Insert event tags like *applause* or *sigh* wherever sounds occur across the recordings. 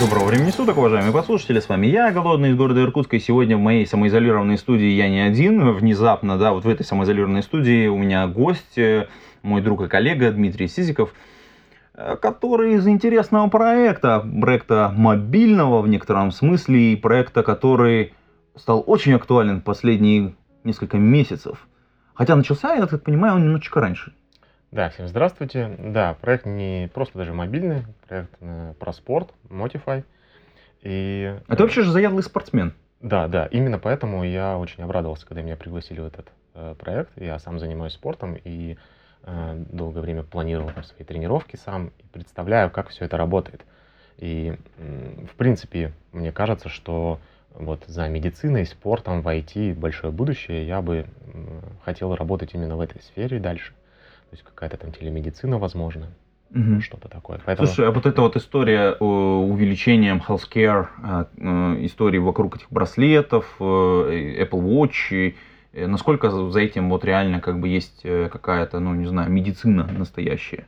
Доброго времени суток, уважаемые послушатели, с вами я, Голодный из города Иркутска, и сегодня в моей самоизолированной студии я не один, внезапно, да, вот в этой самоизолированной студии у меня гость, э, мой друг и коллега Дмитрий Сизиков, э, который из интересного проекта, проекта мобильного в некотором смысле, и проекта, который стал очень актуален последние несколько месяцев. Хотя начался, я так понимаю, он немножечко раньше. Да, всем здравствуйте. Да, проект не просто даже мобильный, проект э, про спорт, Motify. И, А ты вообще же заядлый спортсмен. Да, да, именно поэтому я очень обрадовался, когда меня пригласили в этот э, проект. Я сам занимаюсь спортом и э, долгое время планировал там свои тренировки сам и представляю, как все это работает. И, м, в принципе, мне кажется, что вот за медициной, спортом в IT большое будущее. Я бы хотел работать именно в этой сфере дальше. То есть какая-то там телемедицина, возможно, Мгм. что-то такое. Поэтому... Слушай, а вот эта вот история э, увеличением healthcare, э, истории вокруг этих браслетов, э, Apple Watch, насколько за этим вот реально как бы есть какая-то, ну не знаю, медицина настоящая?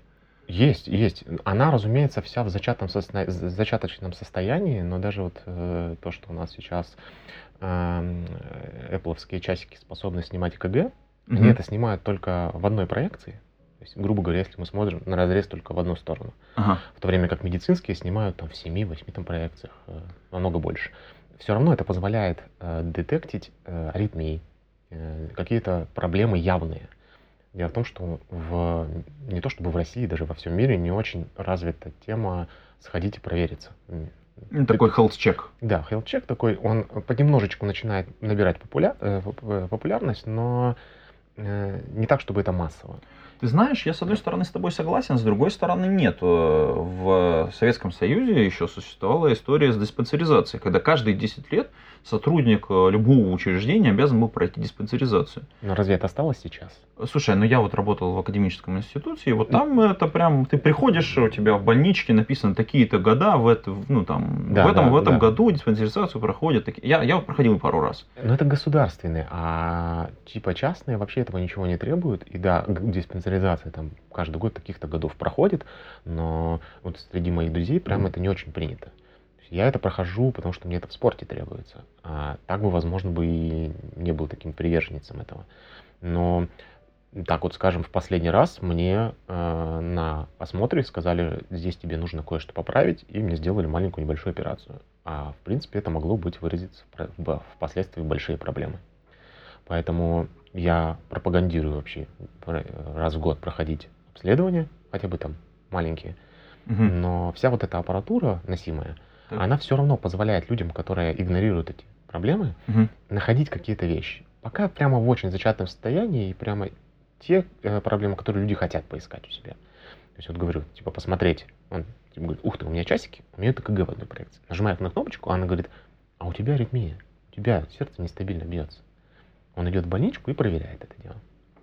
Есть, есть. Она, разумеется, вся в зачатом сосна- зачаточном состоянии, но даже вот э, то, что у нас сейчас эм, э, Apple часики способны снимать КГ, они Мгм. это снимают только в одной проекции. То есть, грубо говоря, если мы смотрим на разрез только в одну сторону. Ага. В то время как медицинские снимают там в 7-8 там проекциях, э, намного больше. Все равно это позволяет э, детектить э, аритмии, э, какие-то проблемы явные. Дело в том, что в, не то чтобы в России, даже во всем мире не очень развита тема «сходите провериться». М, Ну, Такой health check. Да, health check такой, он понемножечку начинает набирать популя- э, э, популярность, но э, не так, чтобы это массово. Ты знаешь, я с одной стороны с тобой согласен, с другой стороны нет. Э, В Советском Союзе еще существовала история с диспансеризацией, когда каждые 10 лет сотрудник э, любого учреждения обязан был пройти диспансеризацию. Но разве это осталось сейчас? Слушай, ну я вот работал в академическом институте, и вот там это прям, ты приходишь, у тебя в больничке написано такие-то года, в, это, ну, там, Да, в этом, да, в этом да. году диспансеризацию проходят. такие- Я, я вот проходил пару раз. Но это государственные, а типа частные вообще этого ничего не требуют. И да, г- диспансеризация там каждый год таких-то годов проходит, но вот среди моих друзей прям Мгм. это не очень принято. Я это прохожу, потому что мне это в спорте требуется. А так бы, возможно, бы и не был таким приверженцем этого. Но так вот, скажем, в последний раз мне э, на осмотре сказали, здесь тебе нужно кое-что поправить, и мне сделали маленькую небольшую операцию. А в принципе это могло быть выразиться в в- впоследствии в большие проблемы. Поэтому я пропагандирую вообще раз в год проходить обследования, хотя бы там маленькие. Мгм. Но вся вот эта аппаратура носимая, Так. она все равно позволяет людям, которые игнорируют эти проблемы, Мгм. находить какие-то вещи. Пока прямо в очень зачатном состоянии и прямо те э, проблемы, которые люди хотят поискать у себя. То есть вот говорю, типа посмотреть, он типа, говорит, ух ты, у меня часики, у меня это КГ в одной проекции. Нажимает на кнопочку, а она говорит, а у тебя аритмия, у тебя сердце нестабильно бьется. Он идет в больничку и проверяет это дело.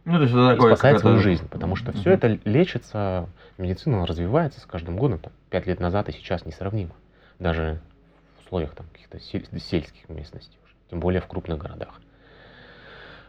Ну, то есть это И такое, спасает как свою жизнь, потому что все это лечится, медицина развивается с каждым годом, там, пять лет назад и сейчас несравнимо. Даже в условиях там, каких-то сель- сельских местностей, уже, тем более в крупных городах.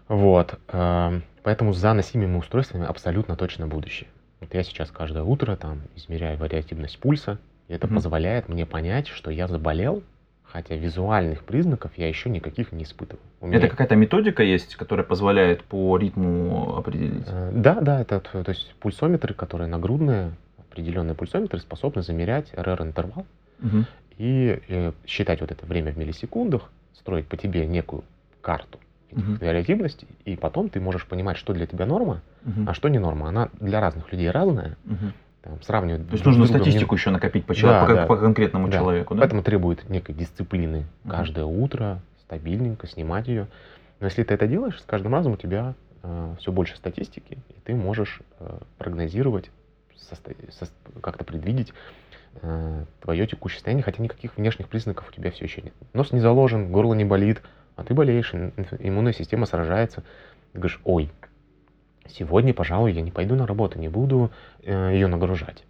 Вот. эм, Поэтому за носимыми устройствами абсолютно точно будущее. Вот я сейчас каждое утро там измеряю вариативность пульса, и это Мгм. позволяет мне понять, что я заболел, хотя визуальных признаков я еще никаких не испытываю. У Это меня- какая-то методика есть, которая позволяет по ритму определить? Э, Да, да, это т- то есть пульсометры, которые нагрудные, определенные пульсометры способны замерять РР-интервал Мгм. и э, считать вот это время в миллисекундах, строить по тебе некую карту этих Мгм. вариативностей, и потом ты можешь понимать, что для тебя норма, Мгм. а что не норма. Она для разных людей разная, Мгм. Там, сравнивать. То есть нужно не- статистику еще накопить по, чело- Да, по- да. по конкретному Да. человеку, да? Поэтому требует некой дисциплины каждое утро, стабильненько снимать ее. Но если ты это делаешь, с каждым разом у тебя все больше статистики, и ты можешь э, прогнозировать, состо- сос- как-то предвидеть твое текущее состояние, хотя никаких внешних признаков у тебя все еще нет. Нос не заложен, горло не болит, а ты болеешь, иммунная система сражается. Ты говоришь, ой, сегодня, пожалуй, я не пойду на работу, не буду э, ее нагружать.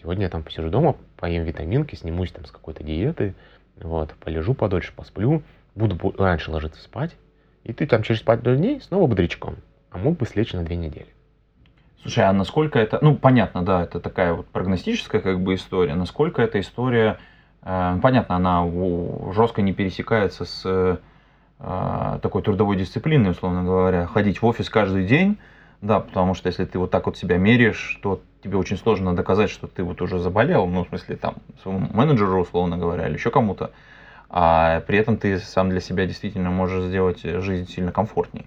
Сегодня я там посижу дома, поем витаминки, снимусь там с какой-то диеты, вот, полежу подольше, посплю, буду раньше ложиться спать, и ты там через пару дней снова бодрячком, а мог бы слечь на две недели. Слушай, а насколько это, ну, понятно, да, это такая вот прогностическая как бы история, насколько эта история, э, понятно, она жестко не пересекается с э, такой трудовой дисциплиной, условно говоря, ходить в офис каждый день, да, потому что если ты вот так вот себя меряешь, то тебе очень сложно доказать, что ты вот уже заболел, ну, в смысле, там, своему менеджеру, условно говоря, или еще кому-то, а при этом ты сам для себя действительно можешь сделать жизнь сильно комфортнее.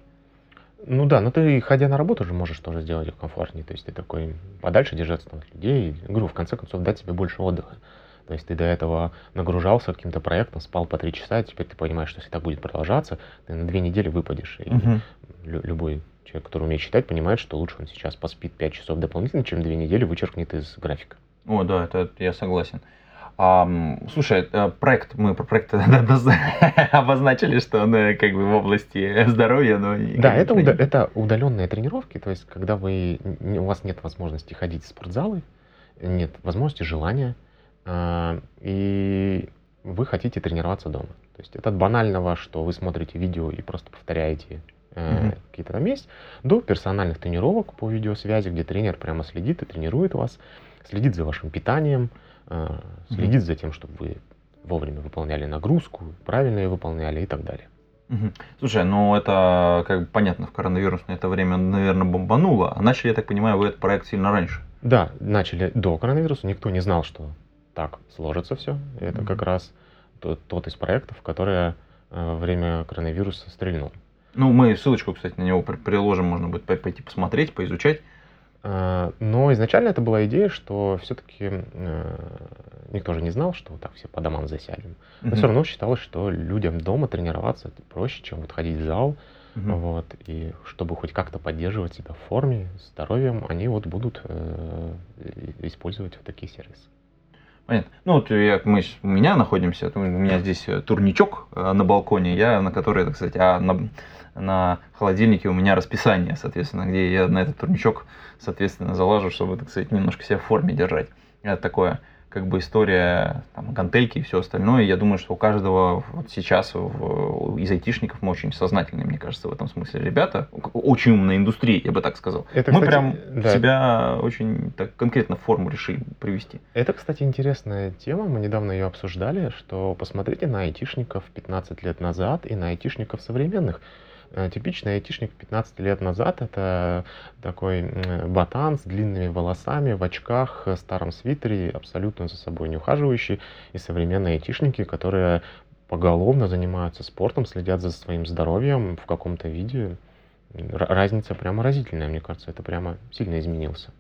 Ну да, но ты, ходя на работу, уже можешь тоже сделать ее комфортнее. То есть ты такой подальше держаться от людей. Говорю, в конце концов, дать себе больше отдыха. То есть ты до этого нагружался каким-то проектом, спал по три часа, теперь ты понимаешь, что если так будет продолжаться, ты на две недели выпадешь. И угу. любой Человек, который умеет считать, понимает, что лучше он сейчас поспит 5 часов дополнительно, чем 2 недели вычеркнет из графика. О, да, это, это я согласен. А, слушай, э, проект, мы про проект *laughs* обозначили, что он э, как бы в области здоровья, но... Да, это, уда- это удаленные тренировки, то есть когда вы, у вас нет возможности ходить в спортзалы, нет возможности, желания, а, и вы хотите тренироваться дома. То есть это от банального, что вы смотрите видео и просто повторяете mm-hmm. какие-то там есть, до персональных тренировок по видеосвязи, где тренер прямо следит и тренирует вас, следит за вашим питанием, э, следит mm-hmm. за тем, чтобы вы вовремя выполняли нагрузку, правильно ее выполняли и так далее. Угу. Слушай, ну это как бы понятно, в коронавирусное это время, наверное, бомбануло. А начали, я так понимаю, вы этот проект сильно раньше. Да, начали до коронавируса. Никто не знал, что так сложится все. Это угу. как раз тот, тот из проектов, который во время коронавируса стрельнул. Ну, мы ссылочку, кстати, на него приложим, можно будет пойти посмотреть, поизучать. А, но изначально это была идея, что все-таки э, никто же не знал, что так все по домам засядем. Но mm-hmm. все равно считалось, что людям дома тренироваться проще, чем вот ходить в зал. Mm-hmm. Вот, и чтобы хоть как-то поддерживать себя в форме, здоровьем, они вот будут э, использовать вот такие сервисы. Понятно. Ну, вот я, мы у меня находимся, у меня здесь турничок э, на балконе, я на который, так сказать, а на, на холодильнике у меня расписание, соответственно, где я на этот турничок, соответственно, залажу, чтобы, так сказать, немножко себя в форме держать. Это такое как бы история там, гантельки и все остальное. Я думаю, что у каждого вот сейчас в, из айтишников мы очень сознательные, мне кажется, в этом смысле ребята. Очень умная индустрия, я бы так сказал. Это, мы кстати, прям да. себя очень так конкретно в форму решили привести. Это, кстати, интересная тема. Мы недавно ее обсуждали, что посмотрите на айтишников 15 лет назад и на айтишников современных. Э, типичный айтишник 15 лет назад это такой ботан с длинными волосами, в очках, э, старом свитере, абсолютно за собой не ухаживающий, и современные айтишники, которые поголовно занимаются спортом, следят за своим здоровьем в каком-то виде. Разница прямо разительная, мне кажется, это прямо сильно изменился.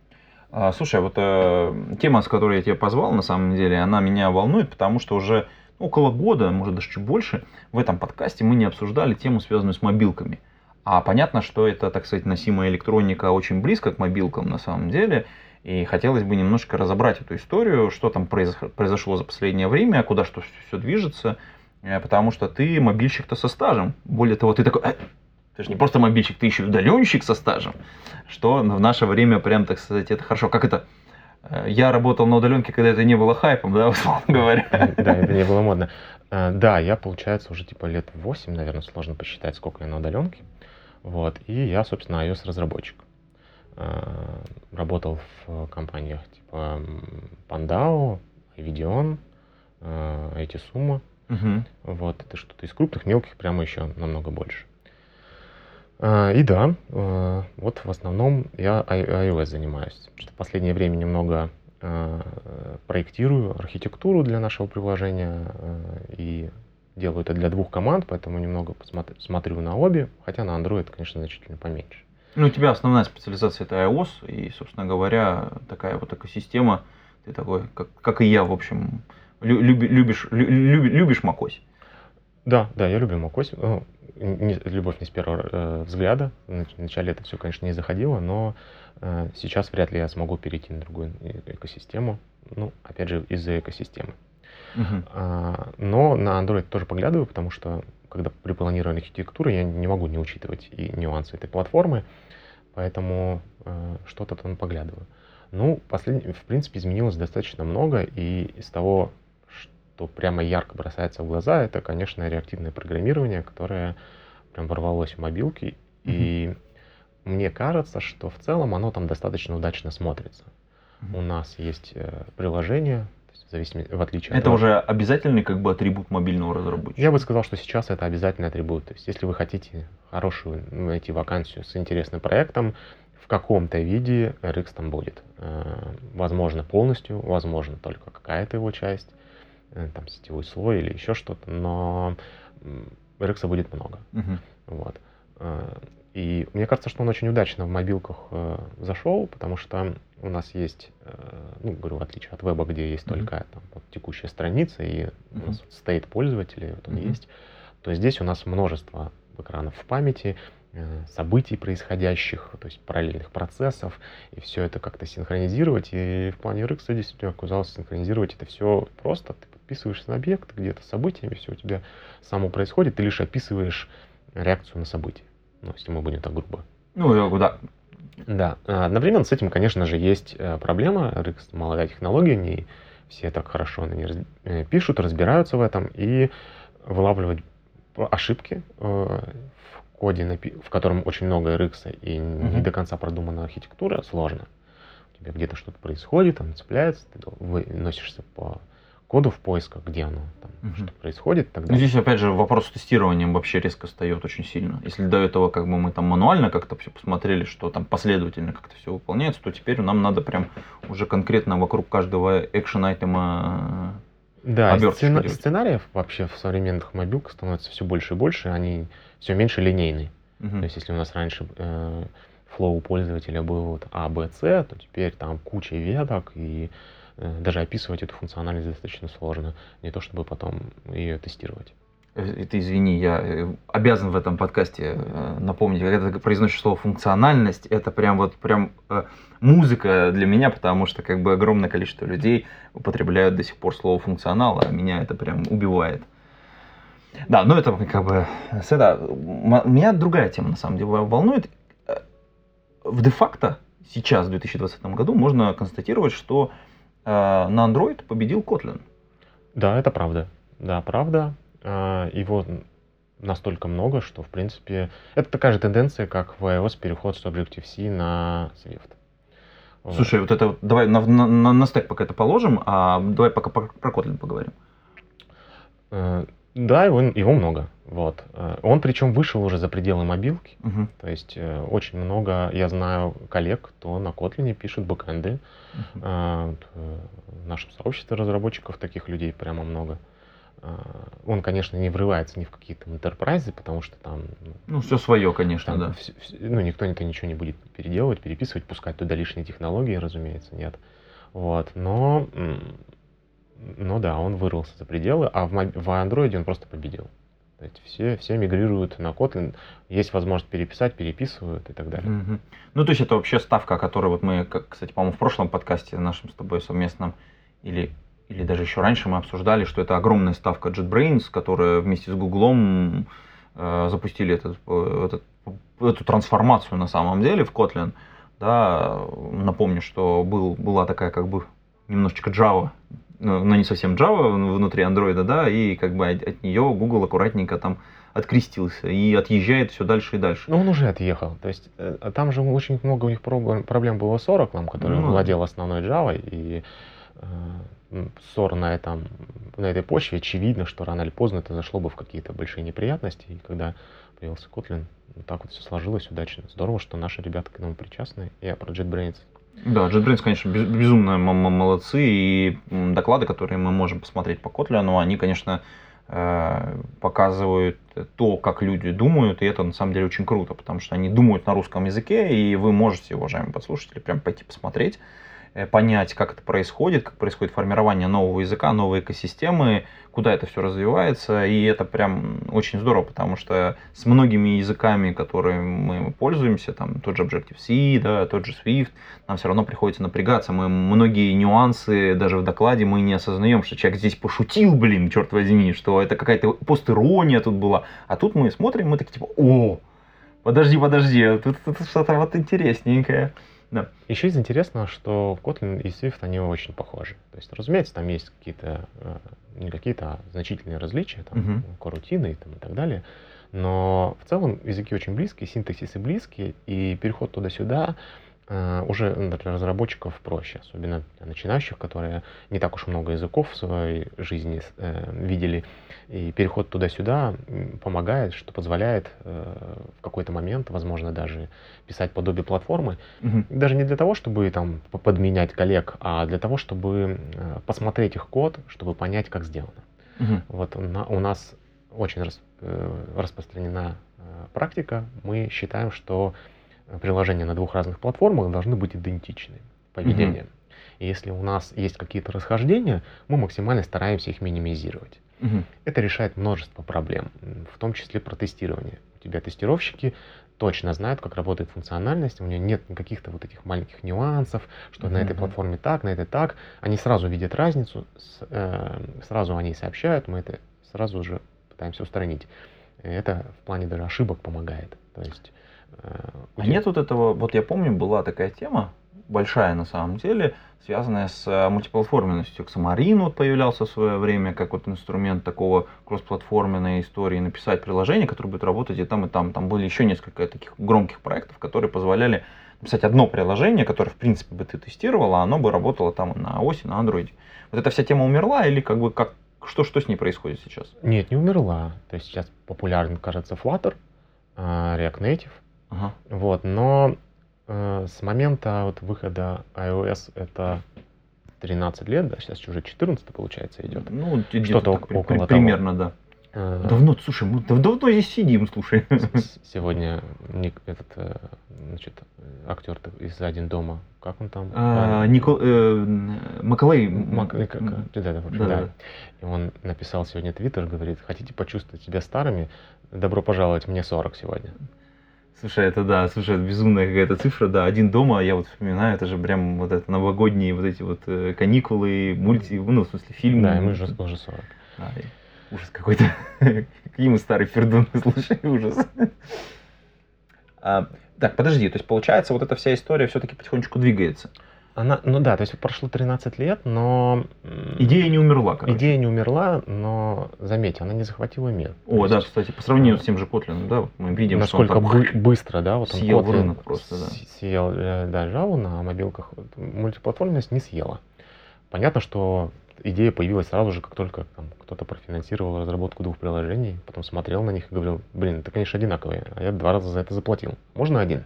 А, слушай, вот э, тема, с которой я тебя позвал, на самом деле, она меня волнует, потому что уже около года, может даже чуть больше, в этом подкасте мы не обсуждали тему, связанную с мобилками. А понятно, что это, так сказать, носимая электроника очень близко к мобилкам на самом деле. И хотелось бы немножко разобрать эту историю, что там произошло за последнее время, куда что все движется. Э, потому что ты мобильщик-то со стажем. Более того, ты такой, э, ты же не просто мобильщик, ты еще и удаленщик со стажем. Что в наше время прям, так сказать, это хорошо. Как это? Э, я работал на удаленке, когда это не было хайпом, да, *laughs* условно говоря. Да, это не было модно. Э, да, я, получается, уже типа лет 8, наверное, сложно посчитать, сколько я на удаленке. Вот, и я, собственно, iOS-разработчик. Э, работал в компаниях типа Pandao, Videon, IT Summa. Угу. Вот, это что-то из крупных, мелких прямо еще намного больше. А, и да, а, вот в основном я iOS занимаюсь. В последнее время немного а, проектирую архитектуру для нашего приложения и делаю это для двух команд, поэтому немного смотрю на обе, хотя на Android, конечно, значительно поменьше. Ну, у тебя основная специализация это iOS, и, собственно говоря, такая вот экосистема, ты такой, как, как и я, в общем, любишь, любишь, любишь macOS. Да, да, я люблю macOS. Не, любовь не с первого э, взгляда. Вначале это все, конечно, не заходило, но э, сейчас вряд ли я смогу перейти на другую экосистему. Ну, опять же, из-за экосистемы. Uh-huh. А, но на Android тоже поглядываю, потому что когда при планировании архитектуры я не могу не учитывать и нюансы этой платформы, поэтому э, что-то там поглядываю. Ну, послед... в принципе, изменилось достаточно много, и из того, что прямо ярко бросается в глаза, это, конечно, реактивное программирование, которое прям ворвалось в мобилки, mm-hmm. и мне кажется, что в целом оно там достаточно удачно смотрится. Mm-hmm. У нас есть э, приложение, в зависимости, в отличие это от... Это уже обязательный как бы атрибут мобильного разработчика? Я бы сказал, что сейчас это обязательный атрибут. То есть если вы хотите хорошую найти вакансию с интересным проектом, в каком-то виде RX там будет. Э, возможно, полностью, возможно, только какая-то его часть, там сетевой слой или еще что-то, но RX будет много. Uh-huh. Вот. Э, и мне кажется, что он очень удачно в мобилках э, зашел, потому что у нас есть, э, ну, говорю, в отличие от веба, где есть mm-hmm. только там, вот, текущая страница и mm-hmm. у нас стейт пользователя, вот он mm-hmm. есть, то здесь у нас множество экранов в памяти, э, событий происходящих, то есть параллельных процессов, и все это как-то синхронизировать. И в плане RX действительно оказалось синхронизировать это все просто. Ты подписываешься на объект, где-то событиями, все у тебя само происходит, ты лишь описываешь реакцию на событие. Ну, если мы будем так грубо. Ну, да. Да. А, одновременно с этим, конечно же, есть э, проблема. RX молодая технология, не все так хорошо на ней раз... Э, пишут, разбираются в этом и вылавливать ошибки э, в коде, в котором очень много RX и mm-hmm. не до конца продумана архитектура, сложно. У тебя где-то что-то происходит, он цепляется, ты носишься по коду в поисках, где оно там, угу. что происходит. Тогда... Ну, здесь, опять же, вопрос с тестированием вообще резко встает очень сильно. Если до этого как бы мы там мануально как-то все посмотрели, что там последовательно как-то все выполняется, то теперь нам надо прям уже конкретно вокруг каждого экшен айтема да, сцена- сценариев вообще в современных мобилках становится все больше и больше, они все меньше линейные. Угу. То есть, если у нас раньше э, флоу пользователя был вот А, Б, С, то теперь там куча веток и Э, даже описывать эту функциональность достаточно сложно, не то чтобы потом ее тестировать. Э, это извини, я э, обязан в этом подкасте напомнить, когда ты произносишь слово функциональность, это прям вот прям музыка для меня, потому что как бы огромное количество людей употребляют до сих пор слово функционал, а меня это прям убивает. Да, но это как бы... Это, меня другая тема на самом деле волнует. В де-факто сейчас, в 2020 году, можно констатировать, что Э, на Android победил Kotlin. Да, это правда. Да, правда. Э, его настолько много, что, в принципе, это такая же тенденция, как в iOS переход с Objective-C на Swift. Слушай, вот, вот это давай на, на, на стек пока это положим, а давай пока про, про Kotlin поговорим. Э, да, его, его много. Вот. Он причем вышел уже за пределы мобилки. Угу. То есть очень много, я знаю коллег, кто на Kotlin пишет бэкэнды. Э, в нашем сообществе разработчиков таких людей прямо много. Он, конечно, не врывается ни в какие-то интерпрайзы, потому что там... Ну, ну все свое, конечно, да. Все, все, ну, никто это ничего не будет переделывать, переписывать, пускать туда лишние технологии, разумеется, нет. Вот, но... Ну да, он вырвался за пределы, а в, в Android он просто победил. То есть все, все мигрируют на Kotlin, есть возможность переписать, переписывают и так далее. Угу. Ну, то есть это вообще ставка, которую вот мы, кстати, по-моему, в прошлом подкасте нашем с тобой совместном, или, или даже еще раньше мы обсуждали, что это огромная ставка JetBrains, которая вместе с Гуглом э, запустили этот, э, этот, эту трансформацию на самом деле в Kotlin. Да, напомню, что был, была такая как бы немножечко Java ну, но не совсем Java внутри Android, да, и как бы от, от нее Google аккуратненько там открестился и отъезжает все дальше и дальше. Ну, он уже отъехал. То есть э, там же очень много у них проблем было с Oracle, который ну, владел основной Java, и э, ссор на, этом, на этой почве, очевидно, что рано или поздно это зашло бы в какие-то большие неприятности, и когда появился Kotlin, вот так вот все сложилось удачно. Здорово, что наши ребята к этому причастны. Я про JetBrains да, JetBrains, конечно, безумно молодцы, и доклады, которые мы можем посмотреть по Kotlin, они, конечно, э, показывают то, как люди думают, и это на самом деле очень круто, потому что они думают на русском языке, и вы можете, уважаемые подслушатели, прям пойти посмотреть. Э, понять, как это происходит, как происходит формирование нового языка, новой экосистемы, куда это все развивается, и это прям очень здорово, потому что с многими языками, которыми мы пользуемся, там тот же Objective-C, да, тот же Swift, нам все равно приходится напрягаться, мы многие нюансы даже в докладе мы не осознаем, что человек здесь пошутил, блин, черт возьми, что это какая-то постирония тут была, а тут мы смотрим, мы такие типа, о, подожди, подожди, тут, тут что-то вот интересненькое. Да. Еще из интересного, что Kotlin и Swift, они очень похожи. То есть, разумеется, там есть какие-то, э, не какие-то, а значительные различия, там, uh-huh. корутины и, там, и так далее. Но в целом языки очень близкие, синтаксисы близкие, и переход туда-сюда уже для разработчиков проще, особенно для начинающих, которые не так уж много языков в своей жизни э, видели. И переход туда-сюда помогает, что позволяет э, в какой-то момент, возможно, даже писать подобие платформы. Угу. Даже не для того, чтобы там подменять коллег, а для того, чтобы э, посмотреть их код, чтобы понять, как сделано. Угу. Вот у нас очень рас, э, распространена э, практика. Мы считаем, что приложения на двух разных платформах должны быть идентичны поведением. Mm-hmm. И если у нас есть какие-то расхождения, мы максимально стараемся их минимизировать. Mm-hmm. Это решает множество проблем, в том числе про тестирование. У тебя тестировщики точно знают, как работает функциональность, у них нет каких-то вот этих маленьких нюансов, что mm-hmm. на этой платформе так, на этой так. Они сразу видят разницу, с, э, сразу они сообщают, мы это сразу же пытаемся устранить. Это в плане даже ошибок помогает. То есть а нет вот этого, вот я помню, была такая тема, большая на самом деле, связанная с э, мультиплатформенностью. Xamarin вот появлялся в свое время как вот инструмент такого кроссплатформенной истории, написать приложение, которое будет работать и там, и там. Там были еще несколько таких громких проектов, которые позволяли написать одно приложение, которое, в принципе, бы ты тестировала, а оно бы работало там на оси, на Android. Вот эта вся тема умерла или как бы как, что, что с ней происходит сейчас? Нет, не умерла. То есть сейчас популярен, кажется, Flutter, а, React Native, Ага. Вот, но э, с момента вот выхода iOS это 13 лет, да, сейчас уже 14 получается идет. Ну, что-то так, около при, примерно, того. да. Э, давно, слушай, мы давно здесь сидим, слушай. Сегодня Ник, этот, э, значит, актер из «Один дома», как он там? А, Никол, э, как, да, да. да. И он написал сегодня твиттер, говорит, хотите почувствовать себя старыми, добро пожаловать, мне 40 сегодня. Слушай, это да, слушай, это безумная какая-то цифра, да, один дома, я вот вспоминаю, это же прям вот это новогодние вот эти вот э, каникулы, мульти, ну, в смысле, фильмы. Да, и мы уже, уже 40. А, ужас какой-то. *laughs* Какие мы старые фердуны, *laughs* слушай, ужас. А, так, подожди, то есть получается, вот эта вся история все-таки потихонечку двигается. Она, ну да, то есть прошло 13 лет, но... Идея не умерла, короче. Идея не умерла, но, заметьте, она не захватила мир. О, да, кстати, по сравнению с тем же Kotlin, да, мы видим, Насколько что он бы- быстро, да, вот он съел Kotlin рынок просто, да. Съел, э, да, Java на мобилках, мультиплатформенность не съела. Понятно, что идея появилась сразу же, как только там, кто-то профинансировал разработку двух приложений, потом смотрел на них и говорил, блин, это, конечно, одинаковые, а я два раза за это заплатил. Можно один?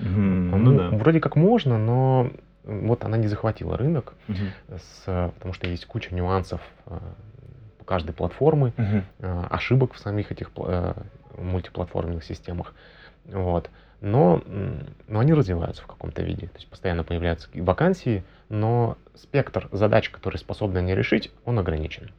Mm-hmm, ну, ну да. Вроде как можно, но вот она не захватила рынок, угу. с, потому что есть куча нюансов э, каждой платформы, угу. ошибок в самих этих э, мультиплатформенных системах. Вот. Но, но они развиваются в каком-то виде. То есть постоянно появляются вакансии, но спектр задач, которые способны они решить, он ограничен.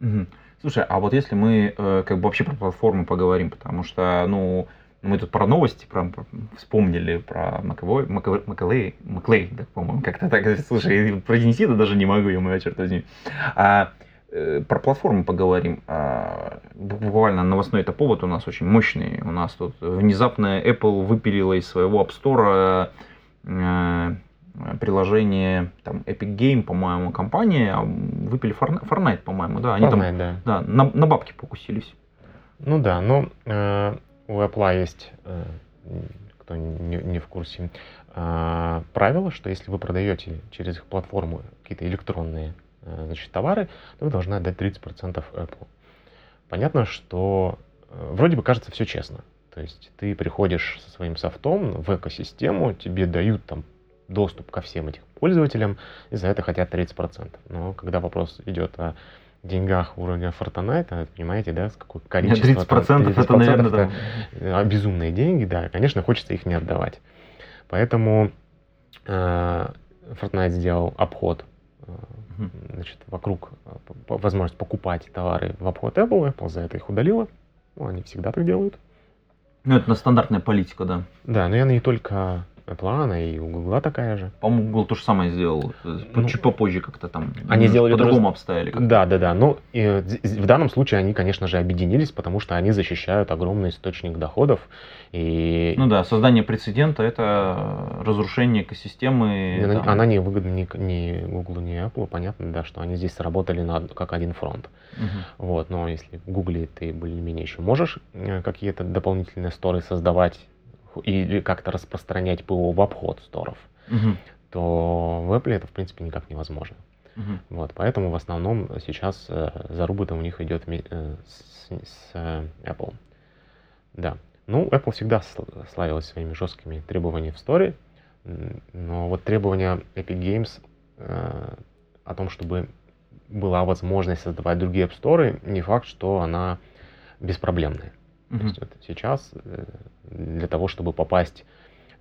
Угу. Слушай, а вот если мы э, как бы вообще про платформу поговорим, потому что, ну, мы тут про новости про, вспомнили про Маковой, Маклей, Маклей, да, по-моему, как-то так. *laughs* Слушай, произнести это даже не могу, я мой черт возьми. А, э, про платформу поговорим. А, буквально новостной это повод у нас очень мощный. У нас тут внезапно Apple выпилила из своего App Store э, приложение там Epic Game, по-моему, компания, выпили Fortnite, по-моему, да, они Fortnite, там да. Да, на, на бабки покусились. Ну да, но э, у Apple есть, э, кто не, не в курсе, э, правило, что если вы продаете через их платформу какие-то электронные э, значит, товары, то вы должны отдать 30% Apple. Понятно, что вроде бы кажется все честно. То есть ты приходишь со своим софтом в экосистему, тебе дают там доступ ко всем этим пользователям, и за это хотят 30%. Но когда вопрос идет о деньгах уровня Fortnite, понимаете, да, с какой количество... 30%, там, 30% это, наверное, это там... безумные деньги, да, конечно, хочется их не отдавать. Поэтому э, Fortnite сделал обход Мгм. значит, вокруг п- возможность покупать товары в обход Apple, Apple за это их удалила. Ну, они всегда так делают. Ну, это стандартная политика, да. Да, но и она не только Apple, и у Google такая же. По-моему, Google то же самое сделал. э, Ну, Чуть попозже как-то там. они сделали же По-другому с- обстояли. как-то. Да, да, да. Ну, з- в данном случае они, конечно же, объединились, потому что они защищают огромный источник доходов. И Ну да, создание прецедента это разрушение экосистемы. она, там. она не выгодна ни, ни Google, ни Apple. Понятно, да, что они здесь сработали на, как один фронт. Мгм. Вот, но если в Гугле ты более-менее еще можешь э, какие-то дополнительные сторы создавать или как-то распространять ПО в обход сторов, Мгм. то в Apple это, в принципе, никак невозможно. Мгм. Вот, поэтому в основном сейчас э, заруба-то у них идет э, с, с, э, Apple. Да. Ну, Apple всегда сл- славилась своими жесткими требованиями в сторе, но вот требования Epic Games э, о том, чтобы была возможность создавать другие App Store, не факт, что она беспроблемная. То Мгм. есть вот сейчас э, для того, чтобы попасть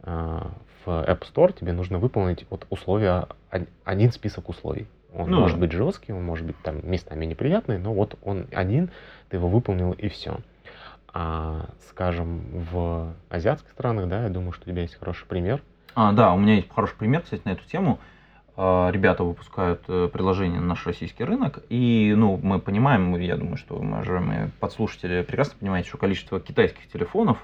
э, в App Store, тебе нужно выполнить вот условия, од- один список условий. Он Ну может быть жесткий, он может быть там местами неприятный, но вот он один, ты его выполнил и все. А, скажем, в азиатских странах, да, я думаю, что у тебя есть хороший пример. А, да, у меня есть хороший пример, кстати, на эту тему. А, Ребята выпускают э, приложение на наш российский рынок, и, ну, мы понимаем, я думаю, что мы, уважаемые подслушатели, прекрасно понимаете, что количество китайских телефонов,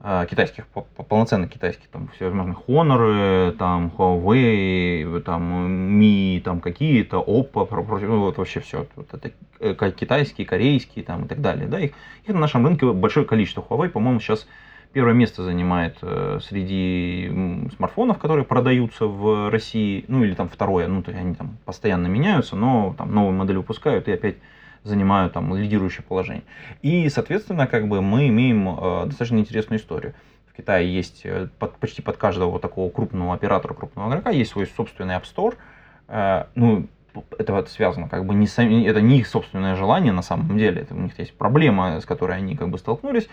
а, китайских, по- по- полноценных китайских, там, всевозможные Honor, там, Huawei, там, Mi, там, какие-то, Oppo, ну, вот вообще все, вот это э, китайские, корейские, там, и так далее, да, их, их на нашем рынке большое количество. Huawei, по-моему, сейчас первое место занимает э, среди смартфонов, которые продаются в России, ну или там второе, ну то есть они там постоянно меняются, но там новые модели выпускают и опять занимают там лидирующее положение. И, соответственно, как бы мы имеем э, достаточно интересную историю. В Китае есть э, под- почти под каждого такого крупного оператора, крупного игрока есть свой собственный App Store. Э, ну, это вот связано, как бы не сами, это не их собственное желание на самом деле, это у них есть проблема, с которой они как бы столкнулись.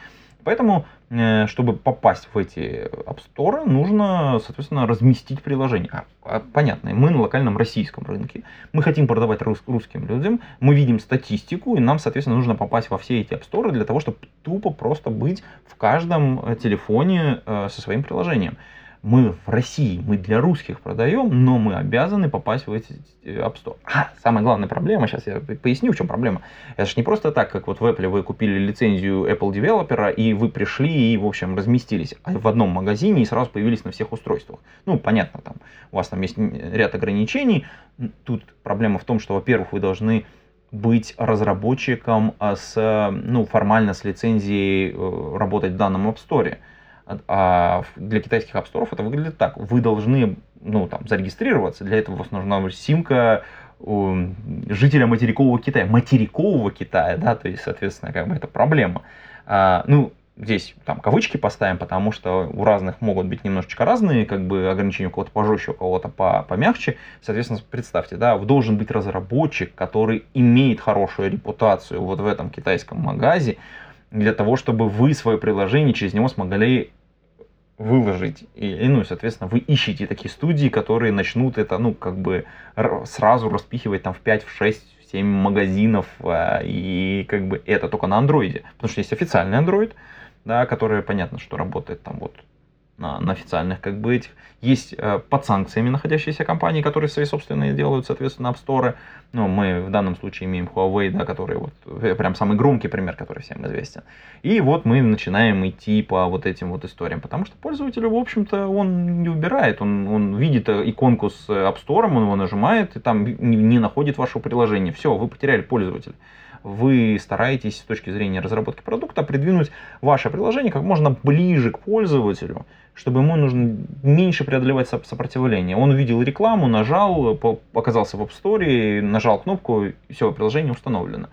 Поэтому, э, чтобы попасть в эти App Store, нужно, соответственно, разместить приложение. А, а, понятно, мы на локальном российском рынке. Мы хотим продавать рус- русским людям, мы видим статистику, и нам, соответственно, нужно попасть во все эти App Store для того, чтобы тупо просто быть в каждом э, телефоне э, со своим приложением. Мы в России, мы для русских продаем, но мы обязаны попасть в эти э, App Store. А, самая главная проблема, сейчас я поясню, в чем проблема. Это же не просто так, как вот в Apple вы купили лицензию Apple Developer, и вы пришли и, в общем, разместились а в одном магазине и сразу появились на всех устройствах. Ну, понятно, там у вас там есть ряд ограничений. Тут проблема в том, что, во-первых, вы должны быть разработчиком а, с, ну, формально с лицензией э, работать в данном App Store. А- для китайских App это выглядит так. Вы должны ну, там, зарегистрироваться. Для этого вас нужна симка жителя материкового Китая. Материкового Китая, да, то есть, соответственно, как бы это проблема. А, ну, здесь там кавычки поставим, потому что у разных могут быть немножечко разные как бы ограничения, у кого-то пожестче, у кого-то по- помягче. Соответственно, представьте, да, должен быть разработчик, который имеет хорошую репутацию вот в этом китайском магазе, для того, чтобы вы свое приложение через него смогли выложить. И, и, ну, соответственно, вы ищете такие студии, которые начнут это, ну, как бы сразу распихивать там в 5, в 6, в 7 магазинов, а, и как бы это только на андроиде. Потому что есть официальный андроид, да, который, понятно, что работает там вот на, на официальных как бы этих. Есть э, под санкциями находящиеся компании, которые свои собственные делают, соответственно, App Store. Ну, мы в данном случае имеем Huawei, да, который вот э, прям самый громкий пример, который всем известен. И вот мы начинаем идти по вот этим вот историям, потому что пользователю, в общем-то, он не убирает, он, он видит э, иконку с App Store, он его нажимает, и там не, находит ваше приложение. Все, вы потеряли пользователя. Вы стараетесь с точки зрения разработки продукта придвинуть ваше приложение как можно ближе к пользователю, чтобы ему нужно меньше преодолевать соп- сопротивление. Он увидел рекламу, нажал, оказался в App Store, нажал кнопку, все, приложение установлено.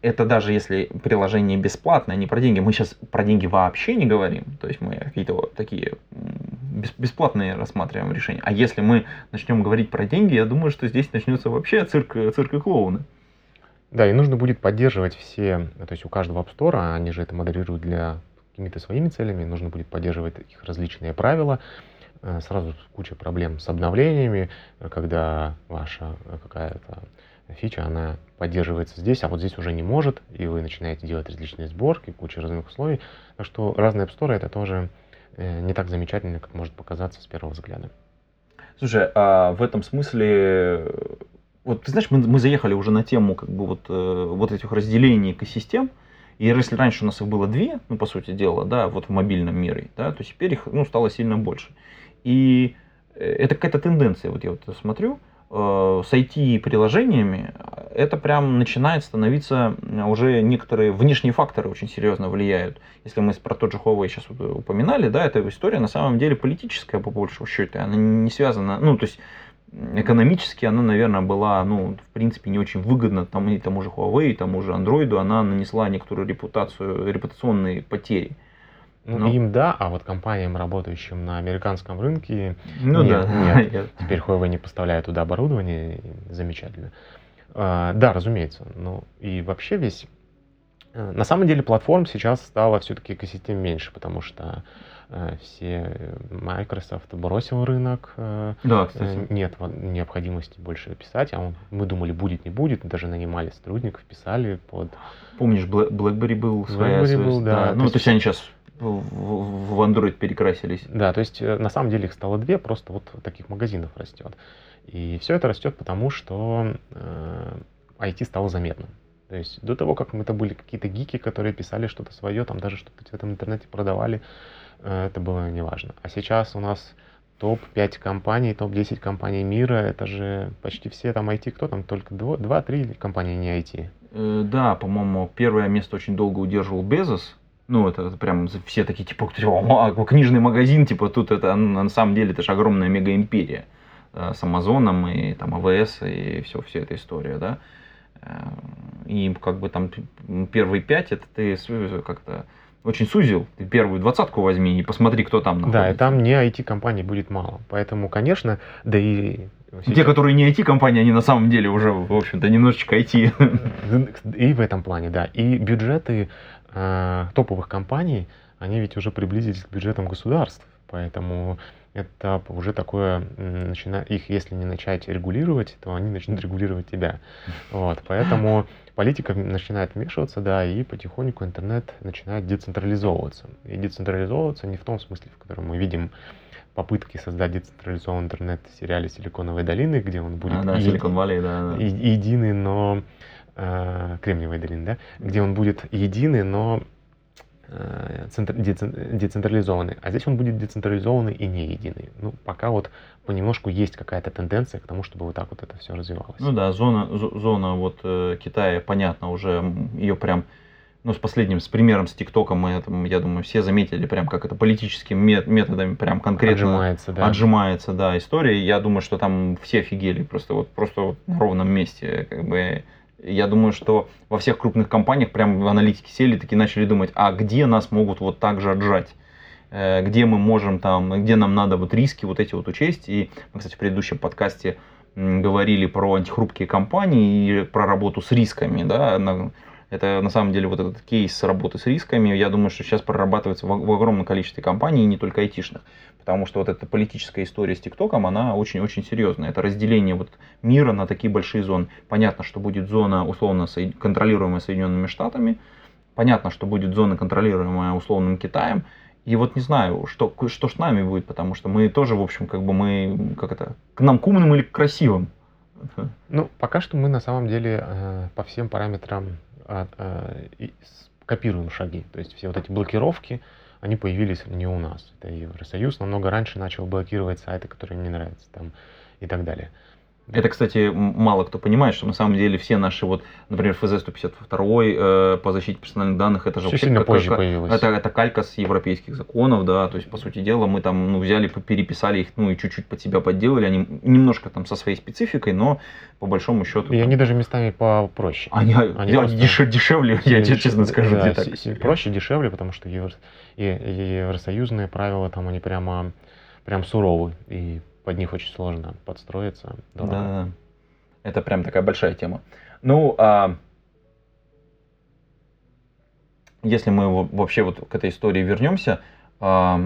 Это даже если приложение бесплатное, не про деньги. Мы сейчас про деньги вообще не говорим. То есть мы какие-то вот такие бесплатные рассматриваем решения. А если мы начнем говорить про деньги, я думаю, что здесь начнется вообще цирк, цирк и клоуны. Да, и нужно будет поддерживать все, то есть у каждого App Store, они же это модерируют для какими-то своими целями, нужно будет поддерживать их различные правила. э, сразу куча проблем с обновлениями, когда ваша какая-то фича, она поддерживается здесь, а вот здесь уже не может, и вы начинаете делать различные сборки, куча разных условий. Так что разные App Store это тоже не так замечательно, как может показаться с первого взгляда. Слушай, а в этом смысле, вот ты знаешь, мы, мы заехали уже на тему как бы вот, вот этих разделений экосистем, и если раньше у нас их было две, ну, по сути дела, да, вот в мобильном мире, да, то теперь их, ну, стало сильно больше. И э, это какая-то тенденция, вот я вот смотрю, э, с IT-приложениями, это прям начинает становиться, уже некоторые внешние факторы очень серьезно влияют. Если мы про тот же Huawei сейчас упоминали, да, эта история на самом деле политическая, по большему счету, она не связана, ну, то есть экономически она, наверное, была, ну, в принципе, не очень выгодна там, и тому же Huawei, и тому же Android, она нанесла некоторую репутацию, репутационные потери. Ну, ну, им да, а вот компаниям, работающим на американском рынке, ну, нет, да. нет. *laughs* Теперь Huawei не поставляет туда оборудование, замечательно. А, да, разумеется. Ну, и вообще весь... Э, на самом деле платформ сейчас стало все-таки экосистем меньше, потому что все э, Microsoft бросил рынок. Э, да, кстати. Нет необходимости больше писать. А он, мы думали, будет, не будет. Даже нанимали сотрудников, писали под... Помнишь, BlackBerry был своя... BlackBerry был, да. да. Ну, то, есть, то есть они сейчас в Android перекрасились. Да, то есть на самом деле их стало две, просто вот таких магазинов растет. И все это растет потому, что э, IT стало заметным. То есть до того, как мы это были какие-то гики, которые писали что-то свое, там даже что-то в этом интернете продавали, Э, это было неважно. А сейчас у нас топ-5 компаний, топ-10 компаний мира, это же почти все там IT, кто там, только 2-3 компании не IT. Э, да, по-моему, первое место очень долго удерживал Безос, ну, это, прям все такие, типа, а, книжный магазин, типа, тут это, на самом деле, это же огромная мегаимперия э, с Амазоном и там АВС и все, вся эта история, да. И как бы там первые пять, это ты как-то очень сузил. Ты первую двадцатку возьми и посмотри, кто там находится. Да, и там не IT-компаний будет мало. Поэтому, конечно, да и... Сейчас... Те, которые не IT-компании, они на самом деле уже, в общем-то, немножечко IT. И в этом плане, да. И бюджеты э, топовых компаний, они ведь уже приблизились к бюджетам государств. Поэтому это уже такое, начина... их если не начать регулировать, то они начнут регулировать тебя. Вот, поэтому политика начинает вмешиваться, да, и потихоньку интернет начинает децентрализовываться. И децентрализовываться не в том смысле, в котором мы видим попытки создать децентрализованный интернет в сериале «Силиконовой долины», где он будет а, да, еди... Valley, да, да. единый, но... Э, Кремниевой долины, да? Где он будет единый, но децентрализованный, а здесь он будет децентрализованный и не единый. Ну, пока вот понемножку есть какая-то тенденция к тому, чтобы вот так вот это все развивалось. Ну да, зона, зона вот э, Китая, понятно, уже ее прям, ну, с последним, с примером с ТикТоком, мы это, я думаю, все заметили прям, как это политическими методами прям конкретно отжимается, да. отжимается, да, история. Я думаю, что там все офигели просто вот, просто вот на ровном месте, как бы я думаю, что во всех крупных компаниях прям аналитики сели, таки начали думать, а где нас могут вот так же отжать? Э, где мы можем там, где нам надо вот риски вот эти вот учесть. И мы, кстати, в предыдущем подкасте говорили про антихрупкие компании и про работу с рисками, да, это на самом деле вот этот кейс работы с рисками, я думаю, что сейчас прорабатывается в, в огромном количестве компаний, не только айтишных. Потому что вот эта политическая история с ТикТоком, она очень-очень серьезная. Это разделение вот мира на такие большие зоны. Понятно, что будет зона условно контролируемая Соединенными Штатами, понятно, что будет зона контролируемая условным Китаем, и вот не знаю, что, что с нами будет, потому что мы тоже, в общем, как бы мы, как это, к нам к умным или к красивым. Ну, пока что мы на самом деле э, по всем параметрам а, а, копируем шаги. То есть все вот эти блокировки, они появились не у нас. Это Евросоюз намного раньше начал блокировать сайты, которые им не нравятся там, и так далее. Это, кстати, мало кто понимает, что на самом деле все наши, вот, например, ФЗ-152 э, по защите персональных данных, это же все сильно как, позже появилось. Это, это калька с европейских законов, да, то есть, по сути дела, мы там, ну, взяли, переписали их, ну, и чуть-чуть под себя подделали, они немножко там со своей спецификой, но по большому счету... И там... они даже местами попроще. Они, они просто... дешев, дешевле, я тебе честно скажу. Да, так. проще, дешевле, потому что евро... и, и евросоюзные правила там, они прямо, прям суровы, и под них очень сложно подстроиться. Дорого. Да, это прям такая большая тема. Ну, а если мы вообще вот к этой истории вернемся, а,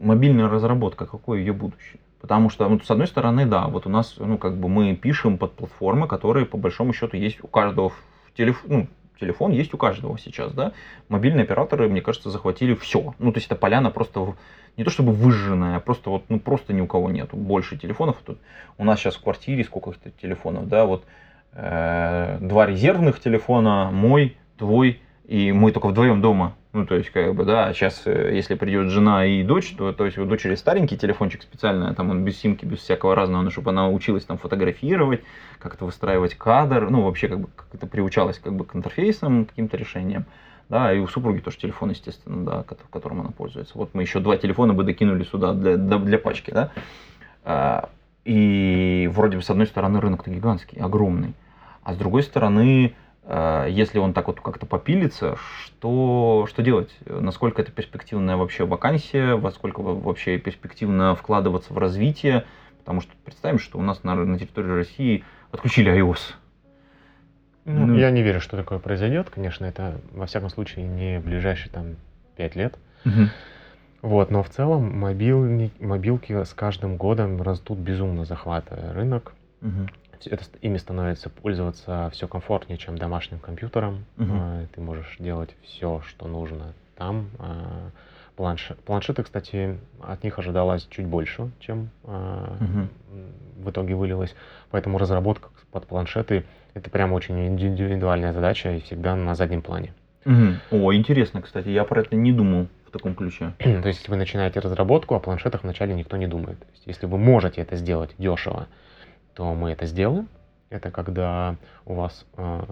мобильная разработка, какое ее будущее? Потому что, ну, с одной стороны, да, вот у нас, ну, как бы мы пишем под платформы, которые, по большому счету, есть у каждого в телеф... ну, телефон есть у каждого сейчас, да. Мобильные операторы, мне кажется, захватили все. Ну, то есть это поляна просто не то чтобы выжженная, а просто вот, ну, просто ни у кого нету больше телефонов. Тут у нас сейчас в квартире сколько-то телефонов, да, вот э, два резервных телефона, мой, твой, и мы только вдвоем дома. Ну, то есть, как бы, да, сейчас, э, если придет жена и дочь, то, то есть, у дочери старенький телефончик специально, там он без симки, без всякого разного, ну, чтобы она училась там фотографировать, как-то выстраивать кадр, ну, вообще, как бы, как это приучалась, как бы, к интерфейсам, к каким-то решениям. Да, и у супруги тоже телефон, естественно, да, которым она пользуется. Вот мы еще два телефона бы докинули сюда для, для пачки, да. А, и вроде бы, с одной стороны, рынок-то гигантский, огромный. А с другой стороны, а, если он так вот как-то попилится, что, что делать? Насколько это перспективная вообще вакансия, во сколько вообще перспективно вкладываться в развитие? Потому что представим, что у нас на, на территории России отключили iOS. Ну, ну, я не верю, что такое произойдет. Конечно, это во всяком случае не ближайшие там пять лет. Угу. Вот, но в целом мобильни, мобилки с каждым годом растут безумно, захватывая рынок. Угу это, ими становится пользоваться все комфортнее, чем домашним компьютером. Угу. Ты можешь делать все, что нужно там. А, планшет, планшеты, кстати, от них ожидалось чуть больше, чем угу. в итоге вылилось. Поэтому разработка под планшеты это прям очень индивидуальная задача и всегда на заднем плане. Угу. О, интересно, кстати, я про это не думал в таком ключе. *clears throat* То есть, если вы начинаете разработку, о планшетах вначале никто не думает. То есть, если вы можете это сделать дешево, то мы это сделаем. Это когда у вас, э,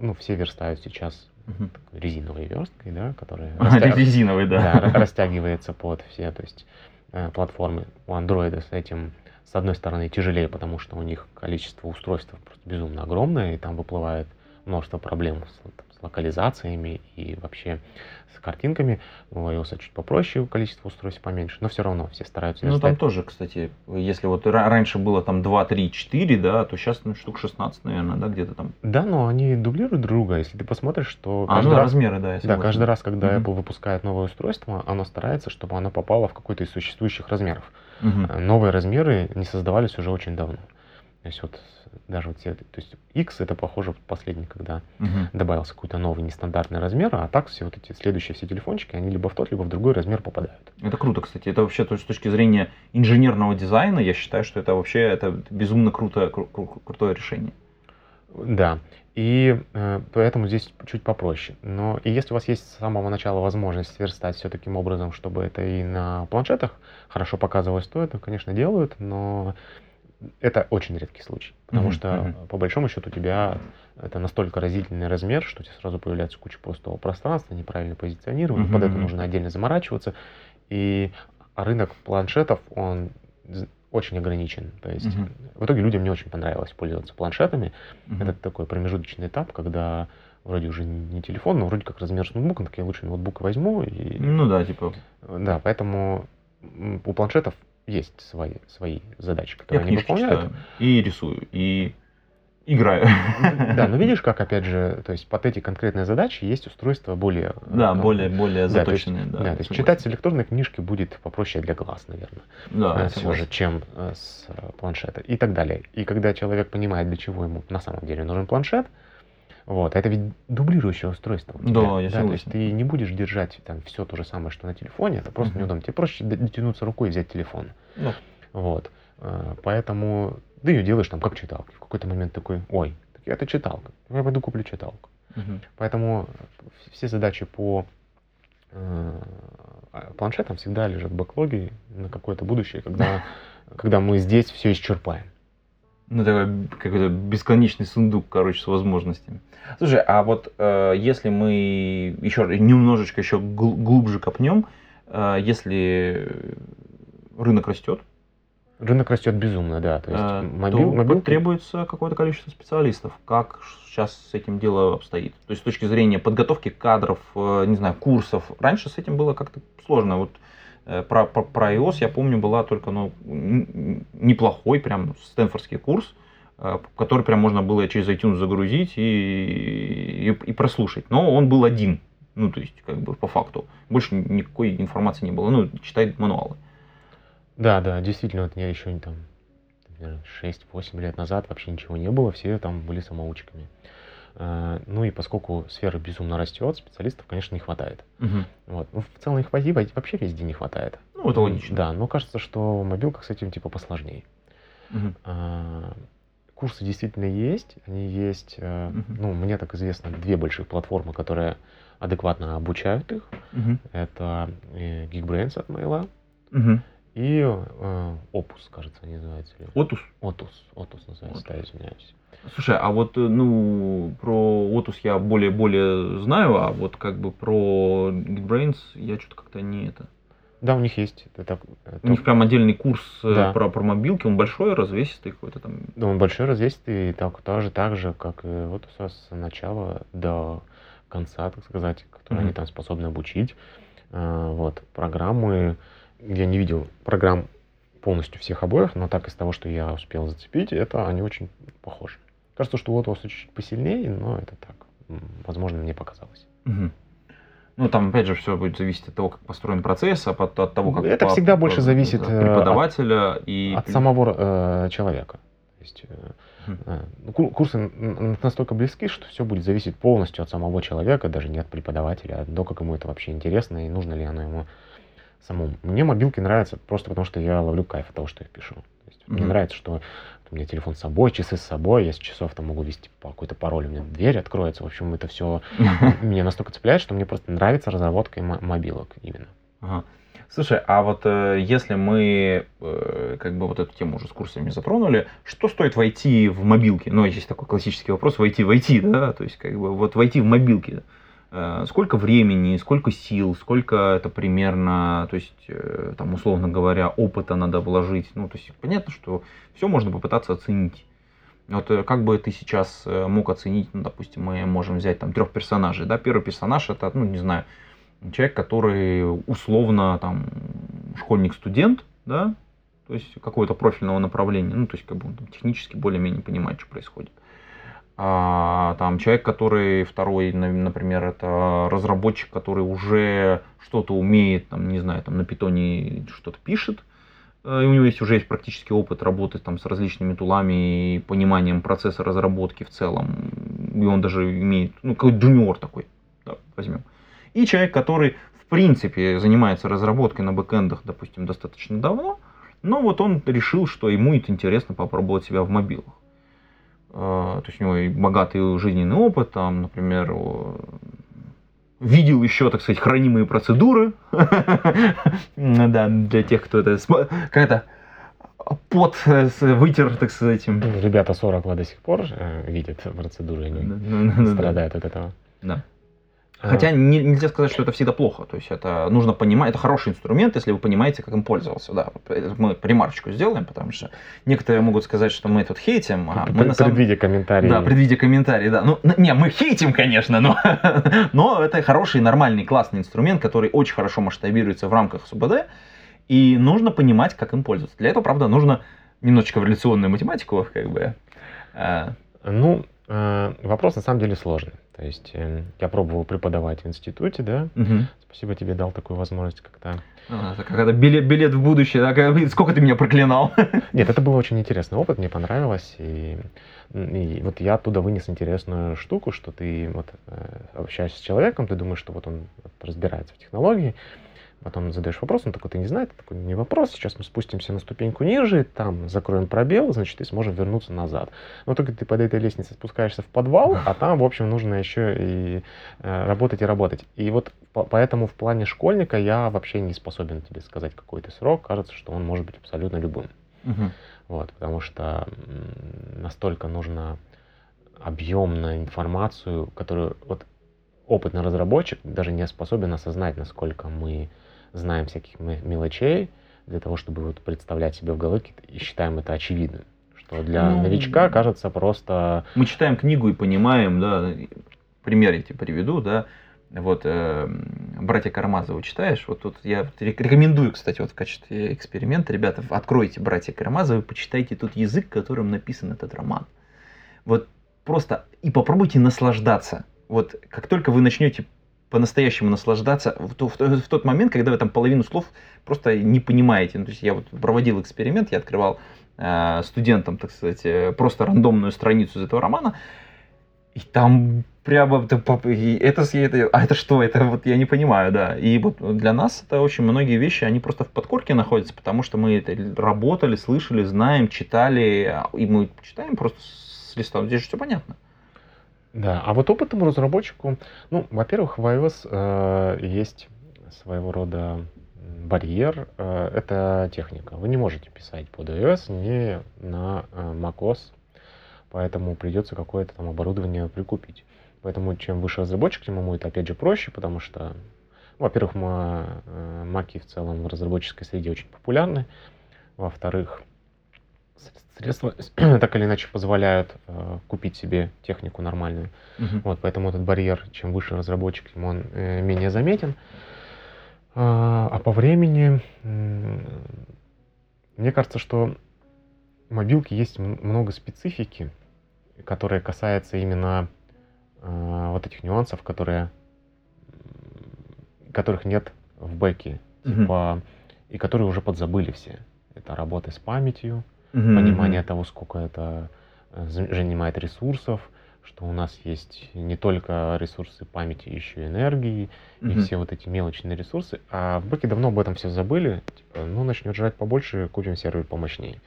ну, все верстают сейчас угу. резиновой версткой, да, которая *laughs* а, растя... резиновой, да. да, *laughs* растягивается под все, то есть э, платформы у Android с этим с одной стороны тяжелее, потому что у них количество устройств просто безумно огромное, и там выплывает множество проблем с, с локализациями и вообще с картинками. У iOS чуть попроще, количество устройств поменьше, но все равно все стараются Ну там тоже, кстати, если вот раньше было там 2, 3, 4, да, то сейчас ну, штук 16, наверное, да, где-то там. Да, но они дублируют друга. Если ты посмотришь, что а, ну, раз, размеры, да, Да, каждый раз, когда mm-hmm. Apple выпускает новое устройство, оно старается, чтобы оно попало в какой-то из существующих размеров. Mm-hmm. Новые размеры не создавались уже очень давно. То есть вот даже вот все, то есть X это похоже последний, когда угу. добавился какой-то новый нестандартный размер, а так все вот эти следующие все телефончики, они либо в тот, либо в другой размер попадают. Это круто, кстати. Это вообще то, с точки зрения инженерного дизайна, я считаю, что это вообще это безумно круто, кру- кру- крутое решение. Да. И э, поэтому здесь чуть попроще. Но и если у вас есть с самого начала возможность сверстать все таким образом, чтобы это и на планшетах хорошо показывалось, то это, конечно, делают, но это очень редкий случай, потому mm-hmm. что mm-hmm. по большому счету у тебя это настолько разительный размер, что у тебя сразу появляется куча пустого пространства, неправильное позиционирование, mm-hmm. под это нужно отдельно заморачиваться. И рынок планшетов, он очень ограничен. То есть mm-hmm. в итоге людям не очень понравилось пользоваться планшетами. Mm-hmm. Это такой промежуточный этап, когда вроде уже не телефон, но вроде как размер с ноутбуком, так я лучше ноутбук возьму. И... Ну да, типа. Да, поэтому у планшетов есть свои, свои задачи, которые Я они выполняют. Читаю, и рисую, и играю. Да, но *laughs* видишь, как, опять же, то есть под эти конкретные задачи есть устройства более... Да, как, более, более заточенные. Да, то есть, да, да, то есть читать с электронной книжки будет попроще для глаз, наверное. Да, э, все же, чем э, с э, планшета и так далее. И когда человек понимает, для чего ему на самом деле нужен планшет, вот, это ведь дублирующее устройство. Да, я да, согласен. То есть ты не будешь держать там все то же самое, что на телефоне, это просто uh-huh. неудобно. Тебе проще дотянуться рукой и взять телефон. Ну. Вот. Э, поэтому ты ее делаешь там как читалку. В какой-то момент такой, ой, так это читалка. Я пойду куплю читалку. Uh-huh. Поэтому все задачи по э, планшетам всегда лежат в бэклоге на какое-то будущее, когда, *laughs* когда мы здесь все исчерпаем. Ну, такой какой-то бесконечный сундук, короче, с возможностями. Слушай, а вот э, если мы еще немножечко еще глубже копнем, э, если рынок растет, Рынок растет безумно, да. То есть э, мобил, то мобилки... требуется какое-то количество специалистов. Как сейчас с этим дело обстоит? То есть с точки зрения подготовки кадров, э, не знаю, курсов. Раньше с этим было как-то сложно. Вот про, про, про iOS я помню была только ну, неплохой прям стэнфордский курс, э, который прям можно было через iTunes загрузить и, и, и прослушать. Но он был один. Ну, то есть, как бы по факту. Больше никакой информации не было. Ну, читай мануалы. Да, да, действительно, вот я еще там, 6-8 лет назад вообще ничего не было, все там были самоучками. Э, ну и поскольку сфера безумно растет, специалистов, конечно, не хватает. Мгм. Вот. Ну, в целом их вообще везде не хватает. Ну, это логично. Да, но кажется, что в мобилках с этим типа посложнее. А, Курсы действительно есть, они есть, Мгм. ну, мне так известно, две больших платформы, которые адекватно обучают их. Мгм. Это э, Geekbrains от Mail Мгм. И э, Opus, кажется, они называются. Otus. Otus, Otus называется, да, извиняюсь. Слушай, а вот, э, ну, про Otus я более-более знаю, а вот как бы про GetBrains я что-то как-то не это. Да, у них есть. Это, это- У них прям отдельный курс э, Да. про, про мобилки, он большой, развесистый какой-то там. Ну, он большой развесистый, и так, тоже так же, как и вот с начала до конца, так сказать, которые Мгм. они там способны обучить. А, Вот, программы, я не видел программ полностью всех обоих, но так из того, что я успел зацепить, это они очень похожи. Кажется, что у вас чуть посильнее, но это так, возможно, мне показалось. Мгм. Ну, там, опять же, все будет зависеть от того, как построен процесс, а от, от того, как Это по- всегда по- больше зависит, от э, преподавателя и От самого э, человека. То есть, э, ку- курсы настолько близки, что все будет зависеть полностью от самого человека, даже не от преподавателя, а до как ему это вообще интересно и нужно ли оно ему самому. Мне мобилки нравятся просто потому, что я ловлю кайф от того, что я пишу. То есть Мне Мгм. нравится, что у меня телефон с собой, часы с собой, я с часов там могу вести по какой-то пароль, у меня дверь откроется. В общем, это все *laughs* меня настолько цепляет, что мне просто нравится разработка мо- мобилок именно. Ага. Слушай, а вот э, если мы э, как бы вот эту тему уже с курсами затронули, что стоит войти в мобилки? Ну, есть такой классический вопрос, войти, войти, да, то есть как бы вот войти в мобилки. Э, сколько времени, сколько сил, сколько это примерно, то есть э, там условно говоря, опыта надо вложить. Ну, то есть понятно, что все можно попытаться оценить. Вот э, как бы ты сейчас э, мог оценить, ну, допустим, мы можем взять там трех персонажей, да, первый персонаж это, ну, не знаю, человек, который условно там школьник-студент, да, то есть какого-то профильного направления, ну, то есть как бы он там технически более-менее понимает, что происходит. А, там человек, который второй, на- например, это разработчик, который уже что-то умеет, там, не знаю, там на питоне что-то пишет, э, и у него есть уже есть практический опыт работы там с различными тулами и пониманием процесса разработки в целом, и он даже имеет, ну, какой джуниор такой, да, возьмем. И человек, который, в принципе, занимается разработкой на бэкэндах, допустим, достаточно давно, но вот он решил, что ему это интересно попробовать себя в мобилах. Э, То есть у него и богатый жизненный опыт, там, например, видел еще, так сказать, хранимые процедуры. *laughs* Да, для тех, кто это... Как это? Пот э, вытер, так сказать. Ребята 40 до сих пор э, видят процедуры, они Да, да, да, да. страдают от этого. Да. А, Хотя не- нельзя сказать, что это всегда плохо. То есть это нужно понимать, это хороший инструмент, если вы понимаете, как им пользоваться. Да, Это мы ремарочку сделаем, потому что некоторые могут сказать, что мы тут хейтим, а мы на самом Предвидя комментарии. Да, предвидя комментарии, да. Ну, не, мы хейтим, конечно, но, *laughs* но это хороший, нормальный, классный инструмент, который очень хорошо масштабируется в рамках СУБД, и нужно понимать, как им пользоваться. Для этого, правда, нужно немножечко в реляционную математику, как бы. а, Ну, э, вопрос на самом деле сложный. То есть э, я пробовал преподавать в институте, да. мгм. Спасибо тебе дал такую возможность как-то. А, это как это билет, билет в будущее, да, как- сколько ты меня проклинал. *laughs* Нет, это был очень интересный опыт, мне понравилось. И, и вот я оттуда вынес интересную штуку, что ты вот э, общаешься с человеком, ты думаешь, что вот он разбирается в технологии, потом задаешь вопрос, он такой, ты не знаешь, такой не вопрос, сейчас мы спустимся на ступеньку ниже, там закроем пробел, значит, и сможем вернуться назад. Но только ты под этой лестницей спускаешься в подвал, а там, в общем, нужно еще и э, работать и работать. И вот по- поэтому в плане школьника я вообще не способен тебе сказать какой-то срок, кажется, что он может быть абсолютно любым. Мгм. Вот, потому что настолько нужно объемную информацию, которую вот опытный разработчик даже не способен осознать, насколько мы знаем всяких ме- мелочей для того, чтобы вот представлять себе в голове и считаем это очевидным. Что для Ну, новичка кажется просто... Мы читаем книгу и понимаем, да, пример я тебе приведу, да, вот э, «Братья Карамазовы» читаешь? Вот тут я рекомендую, кстати, вот в качестве эксперимента, ребята, откройте «Братья Карамазовы», почитайте тут язык, которым написан этот роман. Вот просто и попробуйте наслаждаться. Вот как только вы начнете по-настоящему наслаждаться в, в, в тот момент, когда вы там половину слов просто не понимаете. Ну, то есть я вот проводил эксперимент, я открывал э, студентам, так сказать, э, просто рандомную страницу из этого романа, и там прямо это, это, это, а это что, это вот я не понимаю, да. И вот для нас это очень многие вещи, они просто в подкорке находятся, потому что мы это работали, слышали, знаем, читали, и мы читаем просто с листа, здесь же все понятно. Да, а вот опытному разработчику, ну, во-первых, в iOS э, есть своего рода барьер, э, это техника. Вы не можете писать под iOS не на э, macOS, поэтому придется какое-то там оборудование прикупить. Поэтому чем выше разработчик, тем ему это опять же проще, потому что, ну, во-первых, э, маки в целом в разработческой среде очень популярны. Во-вторых, средства *clears throat* так или иначе позволяют э, купить себе технику нормальную. Uh-huh. Вот, поэтому этот барьер, чем выше разработчик, тем он э, менее заметен. А, а по времени, э, мне кажется, что в мобилке есть много специфики, которая касается именно э, вот этих нюансов, которые, которых нет в бэке, mm-hmm. типа, и которые уже подзабыли все. Это работа с памятью, mm-hmm. понимание того, сколько это э, занимает ресурсов, что у нас есть не только ресурсы памяти, еще и энергии, mm-hmm. и все вот эти мелочные ресурсы. А в бэке давно об этом все забыли. Типа, ну, начнет жрать побольше, купим сервер помощнее.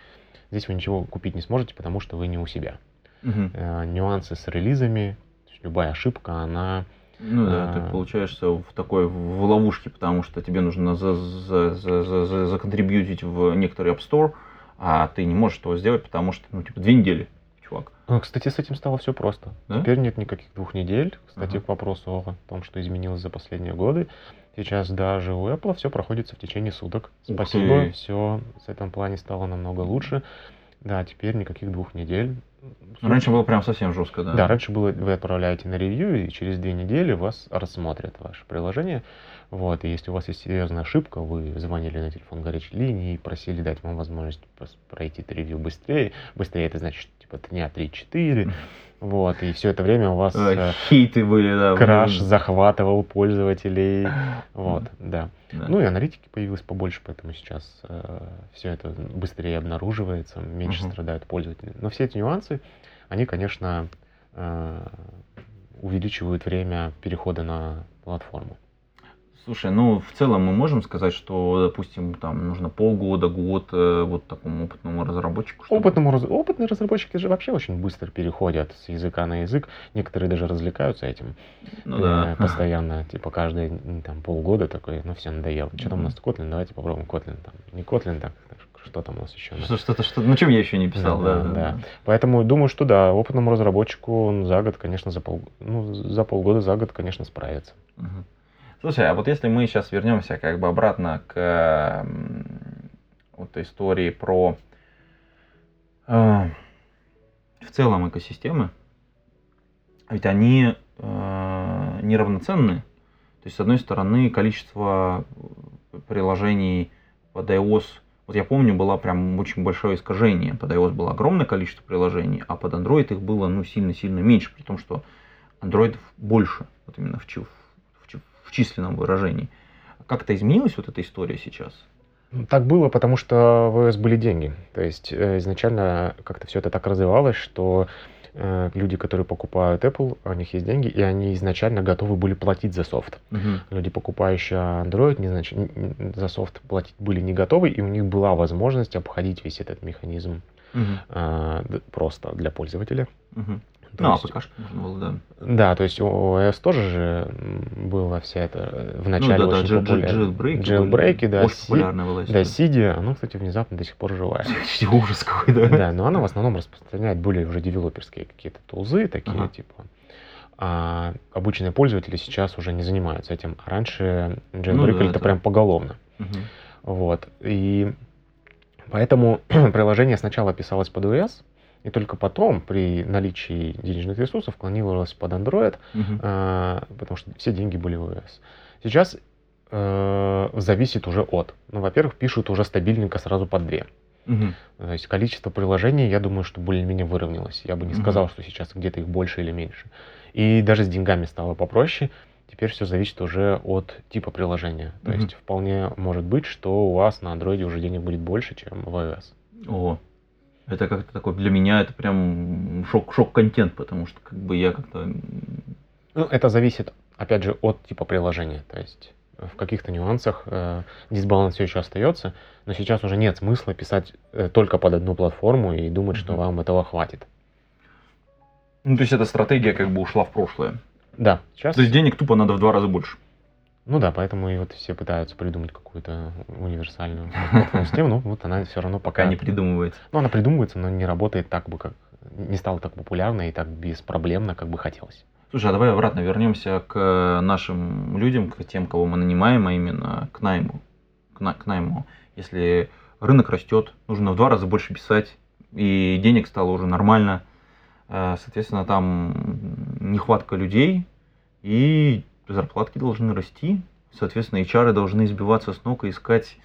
Здесь вы ничего купить не сможете, потому что вы не у себя. Mm-hmm. Нюансы с релизами, любая ошибка, она... Ну да, а... ты получаешься в такой в ловушке, потому что тебе нужно за, за, за, за, за, законтрибьютить в некоторый App Store, а ты не можешь этого сделать, потому что, ну, типа, две недели, чувак. Ну, кстати, с этим стало все просто. Да? Теперь нет никаких двух недель. Кстати, uh-huh. к вопросу о том, что изменилось за последние годы. Сейчас даже у Apple все проходится в течение суток. Спасибо, все в этом плане стало намного лучше. Да, теперь никаких двух недель. Раньше было прям совсем жестко, да? Да, раньше было, вы отправляете на ревью, и через две недели вас рассмотрят ваше приложение. Вот, и если у вас есть серьезная ошибка, вы звонили на телефон горячей линии и просили дать вам возможность пройти это ревью быстрее. Быстрее это значит, типа, дня 3-4. Вот, и все это время у вас э, хиты были, да. Краш захватывал пользователей. *laughs* Вот, да. да. Ну и аналитики появилось побольше, поэтому сейчас э, все это быстрее обнаруживается, меньше угу. страдают пользователи. Но все эти нюансы, они, конечно, э, увеличивают время перехода на платформу. Слушай, ну в целом мы можем сказать, что, допустим, там нужно полгода, год э, вот такому опытному разработчику. Чтобы... Опытному раз... Опытные разработчики же вообще очень быстро переходят с языка на язык. Некоторые даже развлекаются этим. Ну, да. э, постоянно, типа каждые там полгода такой, ну все надоело. Что там у нас Kotlin, давайте попробуем Kotlin. Там. Не Kotlin, так, что там у нас еще? Что, что-то, что ну чем я еще не писал, да, да, да, да. Поэтому думаю, что да, опытному разработчику он за год, конечно, за пол, ну за полгода, за год, конечно, справится. Угу. Слушай, а вот если мы сейчас вернемся как бы обратно к вот истории про э, в целом экосистемы, ведь они э, неравноценны. То есть, с одной стороны, количество приложений под iOS, вот я помню, было прям очень большое искажение. Под iOS было огромное количество приложений, а под Android их было ну сильно-сильно меньше, при том, что Android больше, вот именно в, численном выражении. Как-то изменилась вот эта история сейчас? Так было, потому что в iOS были деньги. То есть э, изначально как-то все это так развивалось, что э, люди, которые покупают Apple, у них есть деньги, и они изначально готовы были платить за софт. Uh-huh. Люди, покупающие Android, не знач... за софт платить были не готовы, и у них была возможность обходить весь этот механизм uh-huh. э, просто для пользователя. Uh-huh. Ну, а есть, ПКшка можно было, да. Да, то есть у iOS тоже же была вся это в начале ну, да, очень да, популярна. Jailbreak, Jailbreak, да. Очень популярная была Да, Сиди, оно, кстати, внезапно до сих пор живая. *laughs* Ужас какой, да. *laughs* Да, но она в основном распространяет более уже девелоперские какие-то тулзы, такие ага. типа. А обычные пользователи сейчас уже не занимаются этим. А раньше Jailbreak ну, да, это, это прям поголовно. Угу. Вот. И поэтому *clears throat* приложение сначала писалось под iOS, и только потом, при наличии денежных ресурсов, клонировалось под Android, угу. э, потому что все деньги были в iOS. Сейчас э, зависит уже от. Ну, во-первых, пишут уже стабильненько сразу по две. Угу. То есть количество приложений, я думаю, что более-менее выровнялось. Я бы не угу. сказал, что сейчас где-то их больше или меньше. И даже с деньгами стало попроще. теперь все зависит уже от типа приложения. То Мгм. есть вполне может быть, что у вас на андроиде уже денег будет больше, чем в iOS. О, это как-то такой, для меня это прям шок, шок-контент, потому что как бы я как-то... Ну, это зависит, опять же, от типа приложения. То есть в каких-то нюансах э, дисбаланс все еще остается, но сейчас уже нет смысла писать э, только под одну платформу и думать, что Мгм. вам этого хватит. Ну, то есть эта стратегия как бы ушла в прошлое. Да, сейчас. То есть денег тупо надо в два раза больше. Ну да, поэтому и вот все пытаются придумать какую-то универсальную систему, но вот она все равно пока... Пока не придумывается. Ну, она придумывается, но не работает так бы, как... Не стала так популярной и так беспроблемно, как бы хотелось. Слушай, а давай обратно вернемся к нашим людям, к тем, кого мы нанимаем, а именно к найму. К, на- к найму. Если рынок растет, нужно в два раза больше писать, и денег стало уже нормально. Э, Соответственно, там нехватка людей, и зарплатки должны расти. Соответственно, HR должны избиваться с ног и искать,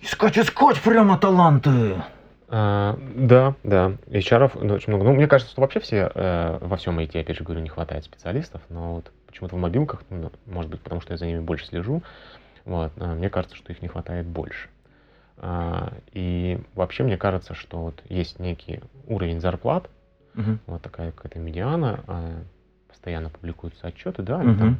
искать, искать прямо таланты. А, да, да, HR ну, очень много. Ну, мне кажется, что вообще все э, во всем IT, опять же говорю, не хватает специалистов, но вот почему-то в мобилках, ну, может быть, потому что я за ними больше слежу, вот, а, мне кажется, что их не хватает больше. А, и вообще мне кажется, что вот есть некий уровень зарплат, Мгм. вот такая какая-то медиана, а, постоянно публикуются отчеты, да, они Мгм. там,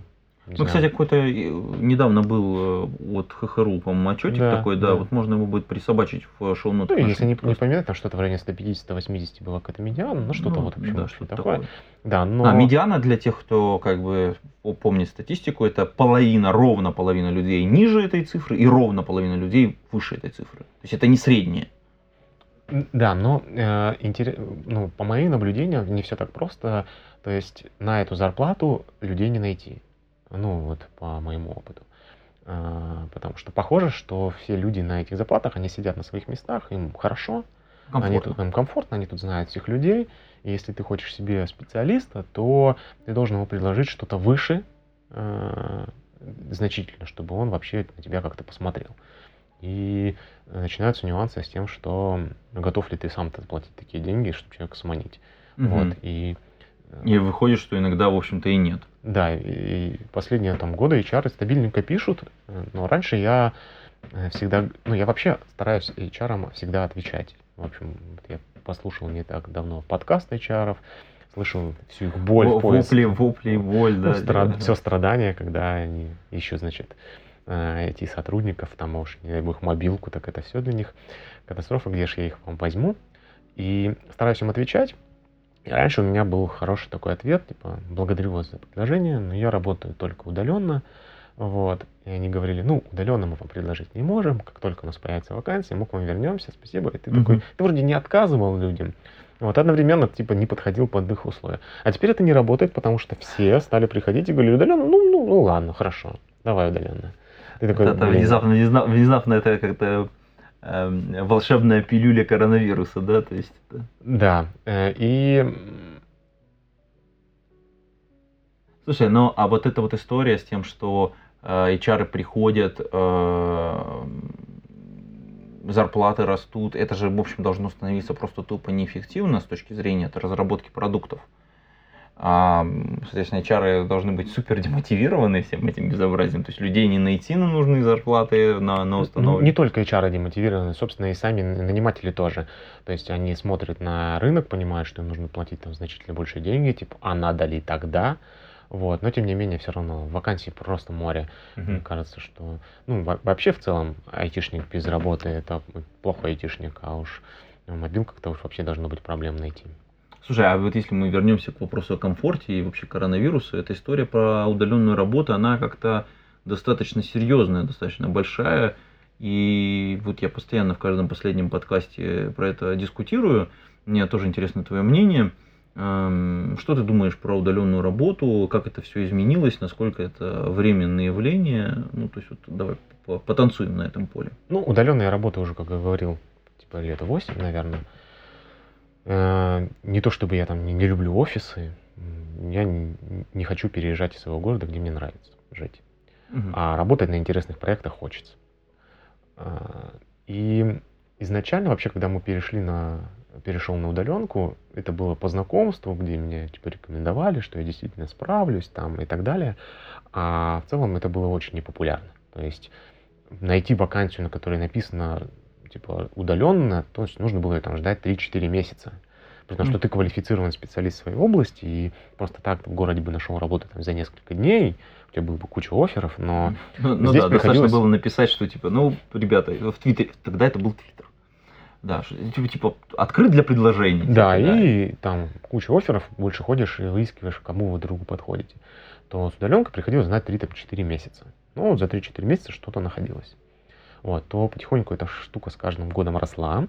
не Ну, знаю, кстати, какой-то э, недавно был э, от ХХРУ, по-моему, отчетик Да, такой, да, да. вот можно его будет присобачить в шоу-нотах. ну, и если не, не поменять, там что-то в районе 150-180 было какая-то медиана, ну, что-то Ну, вот, в общем, да, что-то такое. такое. Да, но... А, медиана для тех, кто как бы по- помнит статистику, это половина, ровно половина людей ниже этой цифры и ровно половина людей выше этой цифры. То есть это не среднее. Да, но э, интере- ну, по моим наблюдениям не все так просто. То есть на эту зарплату людей не найти. Ну, вот по моему опыту. А, потому что похоже, что все люди на этих зарплатах, они сидят на своих местах, им хорошо, они Комфортно. тут, им комфортно, они тут знают всех людей. И если ты хочешь себе специалиста, то ты должен ему предложить что-то выше э, значительно, чтобы он вообще на тебя как-то посмотрел. И начинаются нюансы с тем, что готов ли ты сам-то платить такие деньги, чтобы человека сманить. Мгм. Вот, и, И выходит, что иногда, в общем-то, и нет. да, и последние там годы HR стабильненько пишут, но раньше я э, всегда, ну я вообще стараюсь HR всегда отвечать. В общем, я послушал не так давно подкаст HR, слышал всю их боль в поиске. Вопли, вопли, боль, да. все страдания, когда они ищут, значит, э, IT сотрудников, там, уж, не дай бог, мобилку, так это все для них катастрофа, где же я их вам возьму. И стараюсь им отвечать. И раньше у меня был хороший такой ответ, типа, благодарю вас за предложение, но я работаю только удаленно. Вот. И они говорили, ну, удаленно мы вам предложить не можем, как только у нас появится вакансия, мы к вам вернемся, спасибо. И ты Мгм. такой, ты вроде не отказывал людям, вот одновременно типа не подходил под их условия. А теперь это не работает, потому что все стали приходить и говорили, удаленно, ну, ну, ну ладно, хорошо, давай удаленно. Ты такой, Это «Блин». внезапно, внезна- внезапно это как-то эм, волшебная пилюля коронавируса, да, то есть это- Да, э, и Слушай, ну а вот эта вот история с тем, что э, HR приходят, э, зарплаты растут, это же, в общем, должно становиться просто тупо неэффективно с точки зрения это разработки продуктов. А, соответственно, HR должны быть супер демотивированы всем этим безобразием. То есть людей не найти на нужные зарплаты, на, на ну, установки. не только HR демотивированы, собственно, и сами наниматели тоже. То есть они смотрят на рынок, понимают, что им нужно платить там значительно больше деньги, типа, а надо ли тогда? Вот, но тем не менее, все равно вакансий просто море. Мне Мгм. кажется, что ну, во- вообще в целом айтишник без работы это плохой айтишник, а уж в мобилках-то уж вообще должно быть проблем найти. Слушай, а вот если мы вернемся к вопросу о комфорте и вообще коронавирусу, эта история про удаленную работу, она как-то достаточно серьезная, достаточно большая. И вот я постоянно в каждом последнем подкасте про это дискутирую. Мне тоже интересно твое мнение. Эм, Что ты думаешь про удаленную работу? Как это все изменилось? Насколько это временное явление? Ну, то есть, вот давай по- потанцуем на этом поле. Ну, удаленная работа уже, как я говорил, типа лет 8, наверное. Э, Не то чтобы я там не, не люблю офисы, я не, не хочу переезжать из своего города, где мне нравится жить. Мгм. А работать на интересных проектах хочется. А, И изначально вообще, когда мы перешли на перешел на удаленку, это было по знакомству, где меня типа рекомендовали, что я действительно справлюсь там и так далее. А в целом это было очень непопулярно. То есть найти вакансию, на которой написано типа удаленно, то есть нужно было там ждать 3-4 месяца. При том, что ты квалифицированный специалист в своей области, и просто так в городе бы нашел работу там, за несколько дней, у тебя было бы куча офферов, но Ну, ну здесь да, приходилось... достаточно было написать, что типа, ну, ребята, в Твиттере, тогда это был Твиттер. Да, типа, типа, открыт для предложений. Да, типа, и там куча офферов, больше ходишь и выискиваешь, кому вы другу подходите. То с удаленкой приходилось знать 3-4 месяца. Ну, вот за 3-4 месяца что-то находилось. Вот, то потихоньку эта штука с каждым годом росла.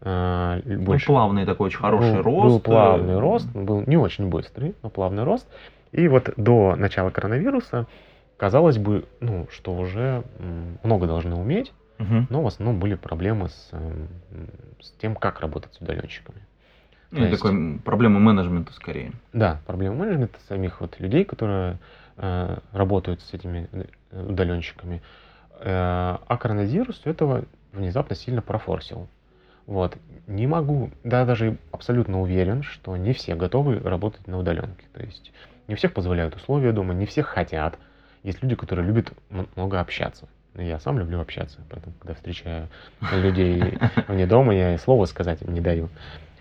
э, Ну, Больше плавный такой очень хороший был, рост. Был плавный э, рост, был не очень быстрый, но плавный рост. И вот до начала коронавируса казалось бы, ну, что уже много должны уметь, мгм. но в основном были проблемы с, эм, с тем, как работать с удаленщиками. Ну, то есть- такой проблема менеджмента скорее. Да, проблема менеджмента самих вот людей, которые э, работают с этими э, удаленщиками. Э, а коронавирус этого внезапно сильно профорсил. Вот. Не могу, да, даже абсолютно уверен, что не все готовы работать на удаленке. То есть не всех позволяют условия дома, не всех хотят. Есть люди, которые любят много общаться. Я сам люблю общаться, поэтому, когда встречаю людей вне дома, я и слова сказать им не даю.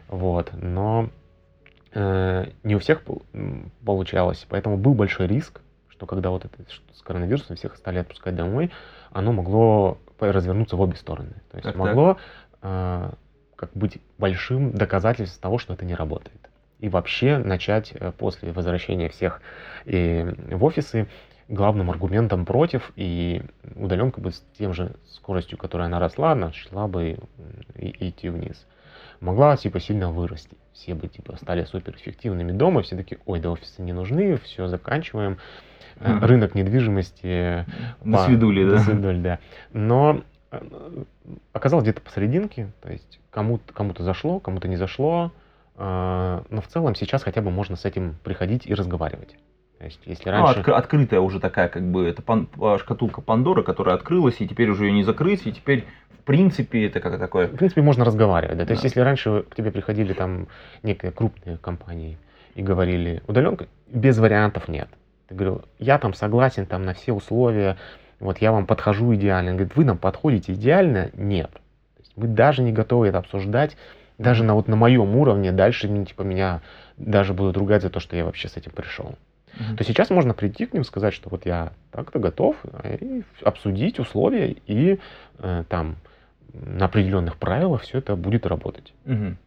Вот. Но э, не у всех получалось, поэтому был большой риск, что когда вот это с коронавирусом всех стали отпускать домой, оно могло развернуться в обе стороны. То есть Так, так. могло э, как быть большим доказательством того, что это не работает. И вообще начать э, после возвращения всех э, в офисы главным аргументом против, и удаленка бы с тем же скоростью, которой она росла, она шла бы и- идти вниз. Могла типа сильно вырасти. Все бы типа стали суперэффективными дома, все такие, ой, да офисы не нужны, все заканчиваем. Э. Рынок недвижимости До по- свидули, до да. свидули, да. Но э, оказалось где-то посерединке, то есть кому-то кому зашло, кому-то не зашло, э, но в целом сейчас хотя бы можно с этим приходить и разговаривать. То есть если Ну, раньше... отк- открытая уже такая, как бы, это пан- а, шкатулка Пандоры, которая открылась, и теперь уже ее не закрыть, и теперь, принципе, это как такое... В принципе, можно разговаривать, да. То есть, Да. если раньше к тебе приходили там некие крупные компании и говорили удаленка, без вариантов нет. Ты говорил, я там согласен там на все условия, вот я вам подхожу идеально. Он говорит, вы нам подходите идеально? Нет. То есть мы даже не готовы это обсуждать, даже на вот на моем уровне дальше ну, типа меня даже будут ругать за то, что я вообще с этим пришел. То сейчас можно прийти к ним, сказать, что вот я так-то готов, э, и обсудить условия, и э, там на определенных правилах все это будет работать. Мгм.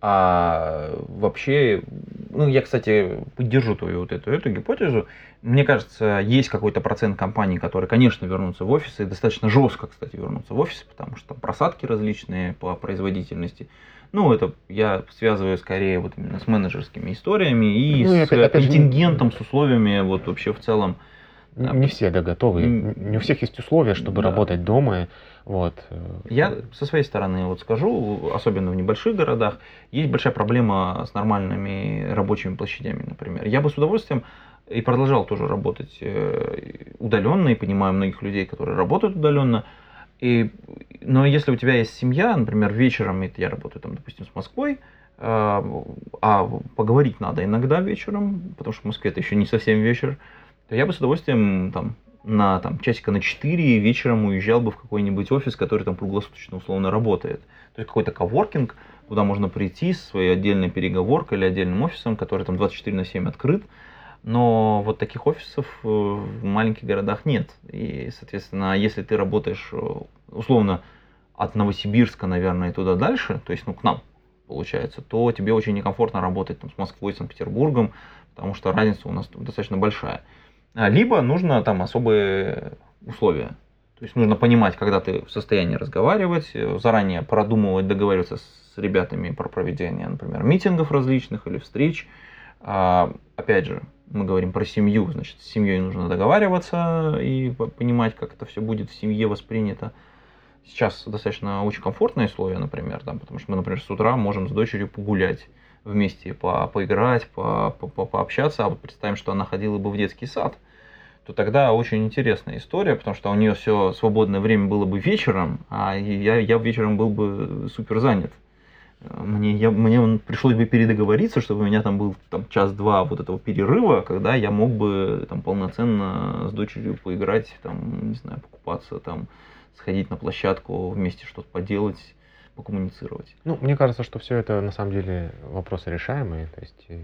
А вообще, ну, я, кстати, поддержу твою вот эту, эту гипотезу. Мне кажется, есть какой-то процент компаний, которые, конечно, вернутся в офисы, и достаточно жестко, кстати, вернутся в офисы, потому что там просадки различные по производительности. Ну, это я связываю скорее вот именно с менеджерскими историями и Ну, и с опять- опять же, контингентом, с условиями вот вообще в целом. Не все, да, готовы. Не у всех есть условия, чтобы да. работать дома. Вот. э, Я со своей стороны вот скажу, особенно в небольших городах, есть большая проблема с нормальными рабочими площадями, например. Я бы с удовольствием и продолжал тоже работать э, удаленно, и понимаю многих людей, которые работают удаленно. И, но если у тебя есть семья, например, вечером, это я работаю там, допустим, с Москвой, а а поговорить надо иногда вечером, потому что в Москве это еще не совсем вечер, то я бы с удовольствием там на там, часика на 4 вечером уезжал бы в какой-нибудь офис, который там круглосуточно условно работает. То есть какой-то коворкинг, куда можно прийти со своей отдельной переговоркой или отдельным офисом, который там 24 на 7 открыт. Но вот таких офисов э, в маленьких городах нет. И, соответственно, если ты работаешь э, условно от Новосибирска, наверное, и туда дальше, то есть ну, к нам, получается, то тебе очень некомфортно работать там, с Москвой, Санкт-Петербургом, потому что разница у нас достаточно большая. А, Либо нужно там особые условия. То есть нужно понимать, когда ты в состоянии разговаривать, э, заранее продумывать, договариваться с ребятами про проведение, например, митингов различных или встреч. А, Опять же, мы говорим про семью, значит, с семьей нужно договариваться и по- понимать, как это все будет в семье воспринято. Сейчас достаточно очень комфортные условия, например, там, потому что мы, например, с утра можем с дочерью погулять вместе, по, поиграть, по, по- по- пообщаться, а вот представим, что она ходила бы в детский сад, то тогда очень интересная история, потому что у нее все свободное время было бы вечером, а я, я вечером был бы супер занят. мне, я, мне пришлось бы передоговориться, чтобы у меня там был там, час-два вот этого перерыва, когда я мог бы там полноценно с дочерью поиграть, там, не знаю, покупаться, там, сходить на площадку, вместе что-то поделать, покоммуницировать. Ну, мне кажется, что все это на самом деле вопросы решаемые, то есть э,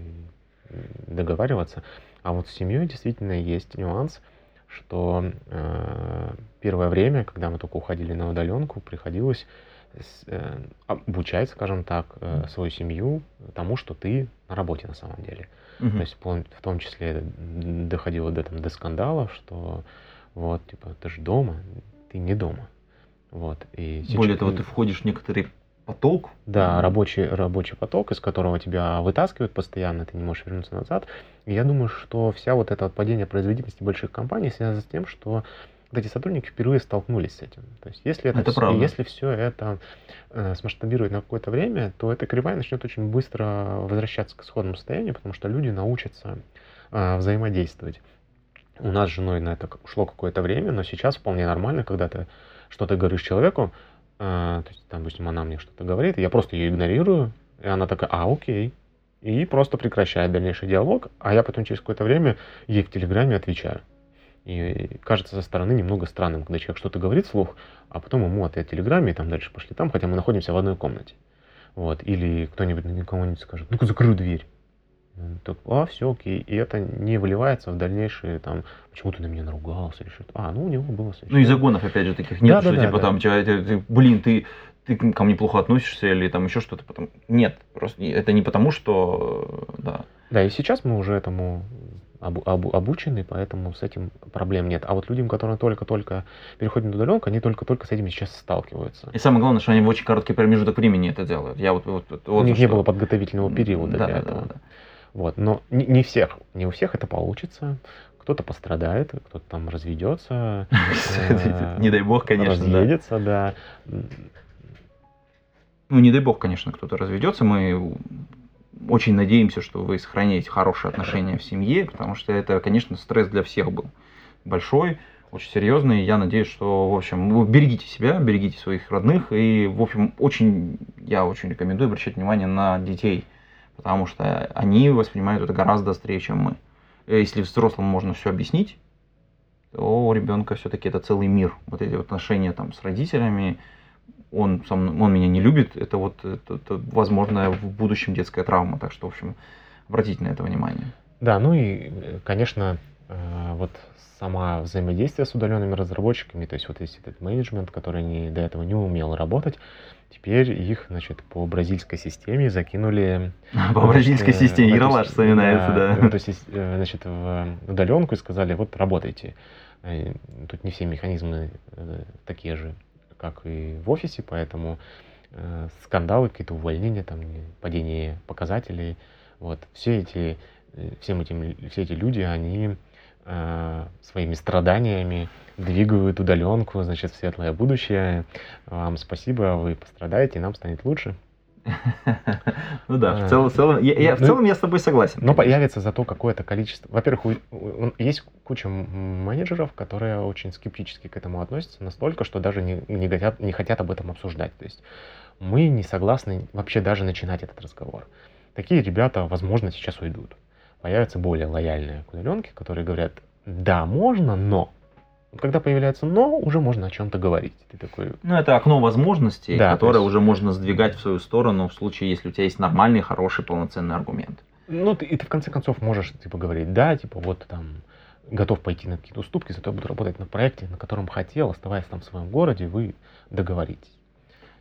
договариваться. А вот с семьей действительно есть нюанс, что э, первое время, когда мы только уходили на удаленку, приходилось э, обучать, скажем так, э, свою семью тому, что ты на работе на самом деле. Мгм. То есть в том числе доходило до, там, до скандалов, что вот, типа, ты же дома, ты не дома. Вот. И Более сейчас- того, ты входишь в некоторый поток. да, рабочий, рабочий поток, из которого тебя вытаскивают постоянно, ты не можешь вернуться назад. И я думаю, что вся вот это вот падение производительности больших компаний связано с тем, что вот эти сотрудники впервые столкнулись с этим. То есть если это, Это вс- правда. если все это э, смасштабировать на какое-то время, то эта кривая начнет очень быстро возвращаться к исходному состоянию, потому что люди научатся э, взаимодействовать. У нас с женой на это ушло какое-то время, но сейчас вполне нормально, когда ты что-то говоришь человеку, а, то есть, там, допустим, она мне что-то говорит, я просто ее игнорирую, и она такая, а, окей. И просто прекращает дальнейший диалог, а я потом через какое-то время ей в Телеграме отвечаю. И кажется со стороны немного странным, когда человек что-то говорит вслух, а потом ему ответ в Телеграме, и там дальше пошли там, хотя мы находимся в одной комнате. Вот. Или кто-нибудь никому-нибудь скажет, ну-ка закрой дверь. Так, а, все окей. И это не выливается в дальнейшие, там, почему ты на меня наругался или что-то. А, ну у него было Ну, и загонов, опять же, таких нет, Да, что да, да, типа да. там, тебя- ты- блин, ты, ты ко мне плохо относишься или там еще что-то. Потом... Нет, просто это не потому, что, да. Да, и сейчас мы уже этому обу- обу- обучены, поэтому с этим проблем нет. А вот людям, которые только-только переходят на удаленку, они только-только с этим сейчас сталкиваются. И самое главное, что они в очень короткий промежуток времени это делают. Я вот, вот, вот, У них за не что. было подготовительного периода Да, для да, этого. да, да. Вот. Но не, не всех, не у всех это получится. Кто-то пострадает, кто-то там разведется, э, *laughs* Не дай бог, конечно, да. разъедется, да. Ну, не дай бог, конечно, кто-то разведется. Мы очень надеемся, что вы сохраняете хорошие отношения в семье, потому что это, конечно, стресс для всех был большой, очень серьезный. Я надеюсь, что, в общем, берегите себя, берегите своих родных. И, в общем, очень, я очень рекомендую обращать внимание на детей, потому что они воспринимают это гораздо острее, чем мы. Э, Если взрослому можно все объяснить, то у ребенка все-таки это целый мир. Вот эти отношения там с родителями, он, мной- он меня не любит, это вот, это, это, возможно, в будущем детская травма. Так что, в общем, обратите на это внимание. Да, ну и, э, конечно, вот сама взаимодействие с удаленными разработчиками, то есть вот есть этот менеджмент, который не, до этого не умел работать, теперь их, значит, по бразильской системе закинули... *laughs* По значит, бразильской э, системе эту Ералаш вспоминается, да, да. в эту сис- э, значит, в удаленку и сказали, вот работайте. Э, Тут не все механизмы э, такие же, как и в офисе, поэтому э, скандалы, какие-то увольнения, там, падение показателей, вот, все эти, э, всем этим, все эти люди, они э, своими страданиями двигают удаленку, значит, в светлое будущее. Вам спасибо, вы пострадаете, нам станет лучше. *laughs* Ну да, в целом, в целом, я, я- в ну, целом я с тобой согласен. Но появится зато какое-то количество. Во-первых, есть куча менеджеров, которые очень скептически к этому относятся, настолько, что даже не, не, хотят, не хотят об этом обсуждать. То есть мы не согласны вообще даже начинать этот разговор. Такие ребята, возможно, сейчас уйдут. Появятся более лояльные к удаленке, которые говорят, да, можно, но. Когда появляется но, уже можно о чем-то говорить. Ты такой, Ну, это окно возможностей, Да, которое то есть- уже можно сдвигать в свою сторону в случае, если у тебя есть нормальный, хороший, полноценный аргумент. Ну, ты, и ты в конце концов можешь, типа, говорить, да, типа, вот там, готов пойти на какие-то уступки, зато я буду работать на проекте, на котором хотел, оставаясь там в своем городе, вы договоритесь.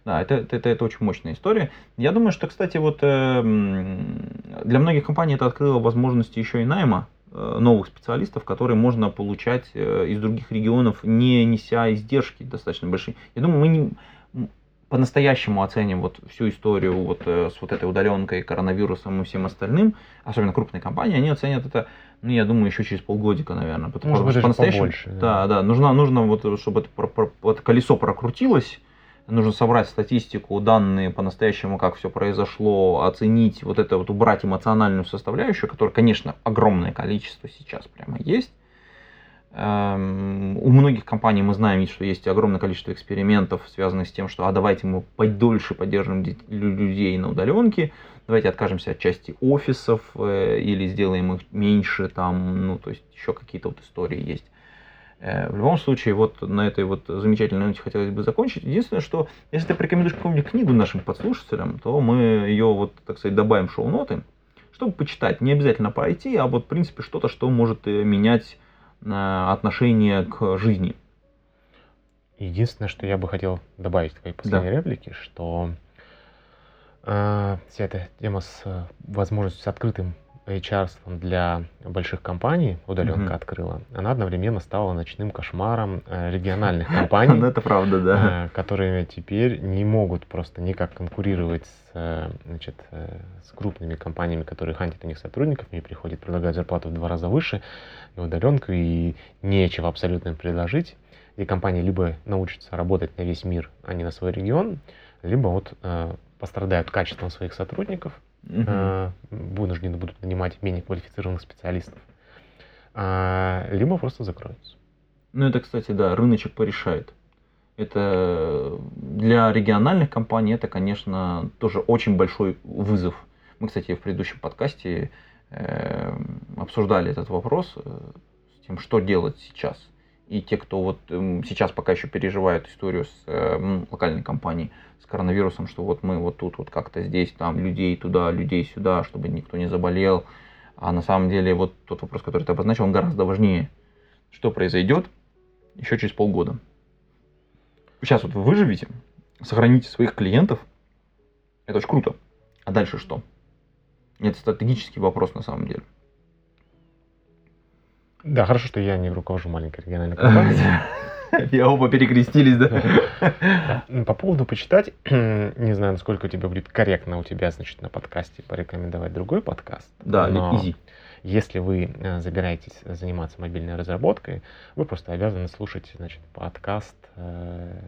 Да, это, это, это, это очень мощная история. Я думаю, что, кстати, вот э, м, для многих компаний это открыло возможности еще и найма э, новых специалистов, которые можно получать э, из других регионов, не неся издержки достаточно большие. Я думаю, мы не по-настоящему оценим вот всю историю вот э, с вот этой удаленкой, коронавирусом и всем остальным, особенно крупные компании, они оценят это, ну, я думаю, еще через полгодика, наверное. Потому, Может быть, по-настоящему- побольше, Да, да. нужно, нужно вот, чтобы это, вот колесо прокрутилось, нужно собрать статистику, данные по-настоящему, как все произошло, оценить, вот это вот убрать эмоциональную составляющую, которая, конечно, огромное количество сейчас прямо есть. Эм, у многих компаний мы знаем, что есть огромное количество экспериментов, связанных с тем, что а давайте мы подольше поддержим людей на удаленке, давайте откажемся от части офисов э, или сделаем их меньше, там, ну, то есть еще какие-то вот истории есть. Э, в любом случае, вот на этой вот замечательной ноте хотелось бы закончить. Единственное, что если ты порекомендуешь какую-нибудь книгу нашим подслушателям, то мы ее, вот, так сказать, добавим в шоу-ноты, чтобы почитать. Не обязательно IT, а вот, в принципе, что-то, что может э, менять отношение к жизни. Единственное, что я бы хотел добавить в твоей последней да. реплике, что э, вся эта тема с э, возможностью с открытым HR для больших компаний удаленка mm-hmm. открыла, она одновременно стала ночным кошмаром э, региональных компаний. *laughs* Ну, это правда, да. Э, которые теперь не могут просто никак конкурировать с, э, значит, с крупными компаниями, которые хантят у них сотрудников, и приходят предлагать зарплату в два раза выше, и удаленку, и нечего абсолютно им предложить. И компании либо научатся работать на весь мир, а не на свой регион, либо вот пострадают качеством своих сотрудников, угу. вынуждены будут нанимать менее квалифицированных специалистов, а, либо просто закроются. Ну, это, кстати, да, рыночек порешает. Это для региональных компаний это, конечно, тоже очень большой вызов. Мы, кстати, в предыдущем подкасте э, обсуждали этот вопрос э, с тем, что делать сейчас. И те, кто вот э, сейчас пока еще переживают историю с э, локальной компанией, с коронавирусом, что вот мы вот тут вот как-то здесь, там людей туда, людей сюда, чтобы никто не заболел. А на самом деле вот тот вопрос, который ты обозначил, он гораздо важнее. Что произойдет еще через полгода? Сейчас вот вы выживете, сохраните своих клиентов, это очень круто. А дальше что? Это стратегический вопрос на самом деле. Да, хорошо, что я не руковожу маленькой региональной *laughs* компанией. И оба перекрестились, да? По поводу почитать, *clears throat* не знаю, насколько тебе будет корректно у тебя, значит, на подкасте порекомендовать другой подкаст. Да, easy. Если вы э, забираетесь заниматься мобильной разработкой, вы просто обязаны слушать, значит, подкаст э,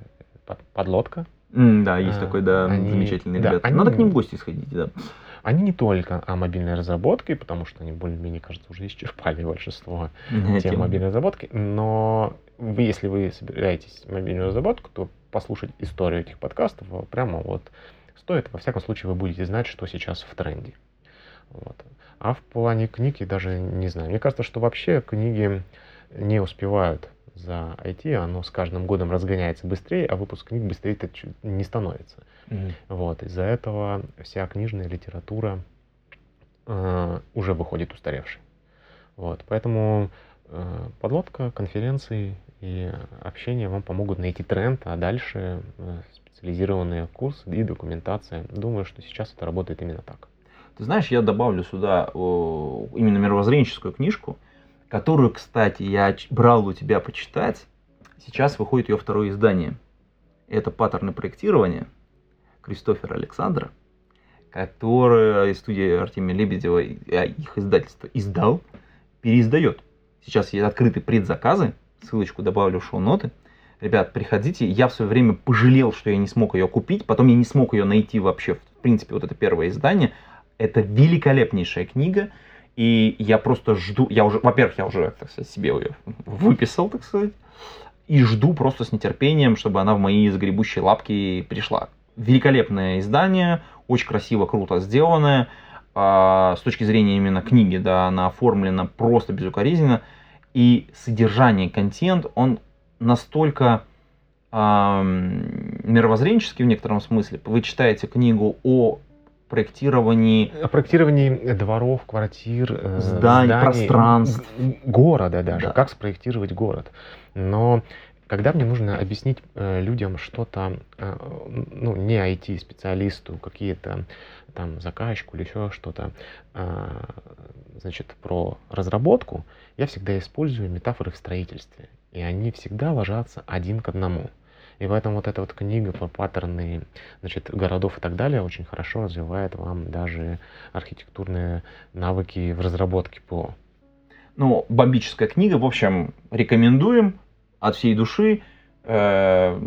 «Подлодка». да, есть такой, да, замечательный ребят. Надо к ним в гости сходить, да. Они не только о мобильной разработке, потому что они более-менее, кажется, уже исчерпали большинство тем мобильной разработки, но вы, если вы собираетесь мобильную разработку, то послушать историю этих подкастов прямо вот стоит. Во всяком случае, вы будете знать, что сейчас в тренде. Вот. А в плане книг я даже не знаю. Мне кажется, что вообще книги не успевают за IT, оно с каждым годом разгоняется быстрее, а выпуск книг быстрее не становится. Mm-hmm. Вот, из-за этого вся книжная литература э, уже выходит устаревшей. Вот, поэтому э, подлодка, конференции и общение вам помогут найти тренд, а дальше э, специализированные курсы и документация. Думаю, что сейчас это работает именно так. Ты знаешь, я добавлю сюда именно мировоззренческую книжку, которую, кстати, я брал у тебя почитать. Сейчас выходит ее второе издание. Это паттерны проектирования Кристофера Александра, которое студия Артемия Лебедева, э, их издательство издал, переиздает. Сейчас есть открыты предзаказы, ссылочку добавлю в шоу-ноты. Ребят, приходите. Я в свое время пожалел, что я не смог ее купить. Потом я не смог ее найти вообще. В принципе, вот это первое издание. Это великолепнейшая книга. И я просто жду, я уже, во-первых, я уже, так сказать, себе ее выписал, так сказать, и жду просто с нетерпением, чтобы она в мои загребущие лапки пришла. Великолепное издание, очень красиво, круто сделанное. А, с точки зрения именно книги, да, она оформлена просто безукоризненно и содержание, контент, он настолько мировоззренческий в некотором смысле. Вы читаете книгу о проектировании... О проектировании дворов, квартир, э, зданий, зданий пространств. Города даже, да. как спроектировать город. Но когда мне нужно объяснить э, людям что-то, э, ну, не IT-специалисту, какие-то там заказчику или еще что-то, э, значит, про разработку, я всегда использую метафоры в строительстве. И они всегда ложатся один к одному. И поэтому вот эта вот книга про паттерны значит, городов и так далее очень хорошо развивает вам даже архитектурные навыки в разработке ПО. Ну, бомбическая книга, в общем, рекомендуем от всей души. Э,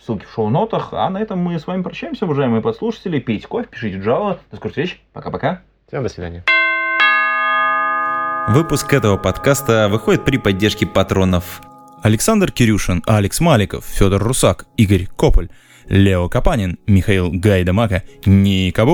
ссылки в шоу-нотах. А на этом мы с вами прощаемся, уважаемые подслушатели. Пейте кофе, пишите Java. До скорых встреч. Пока-пока. Всем до свидания. Выпуск этого подкаста выходит при поддержке патронов Александр Кирюшин, Алекс Маликов, Федор Русак, Игорь Кополь, Лео Капанин, Михаил Гайдамака, Ника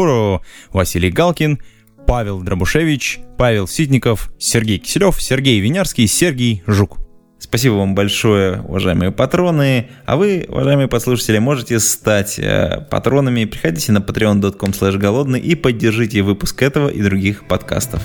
Василий Галкин, Павел Дробушевич, Павел Ситников, Сергей Киселев, Сергей Винярский, Сергей Жук. Спасибо вам большое, уважаемые патроны. А вы, уважаемые послушатели, можете стать э, патронами. Приходите на patreon.com голодный и поддержите выпуск этого и других подкастов.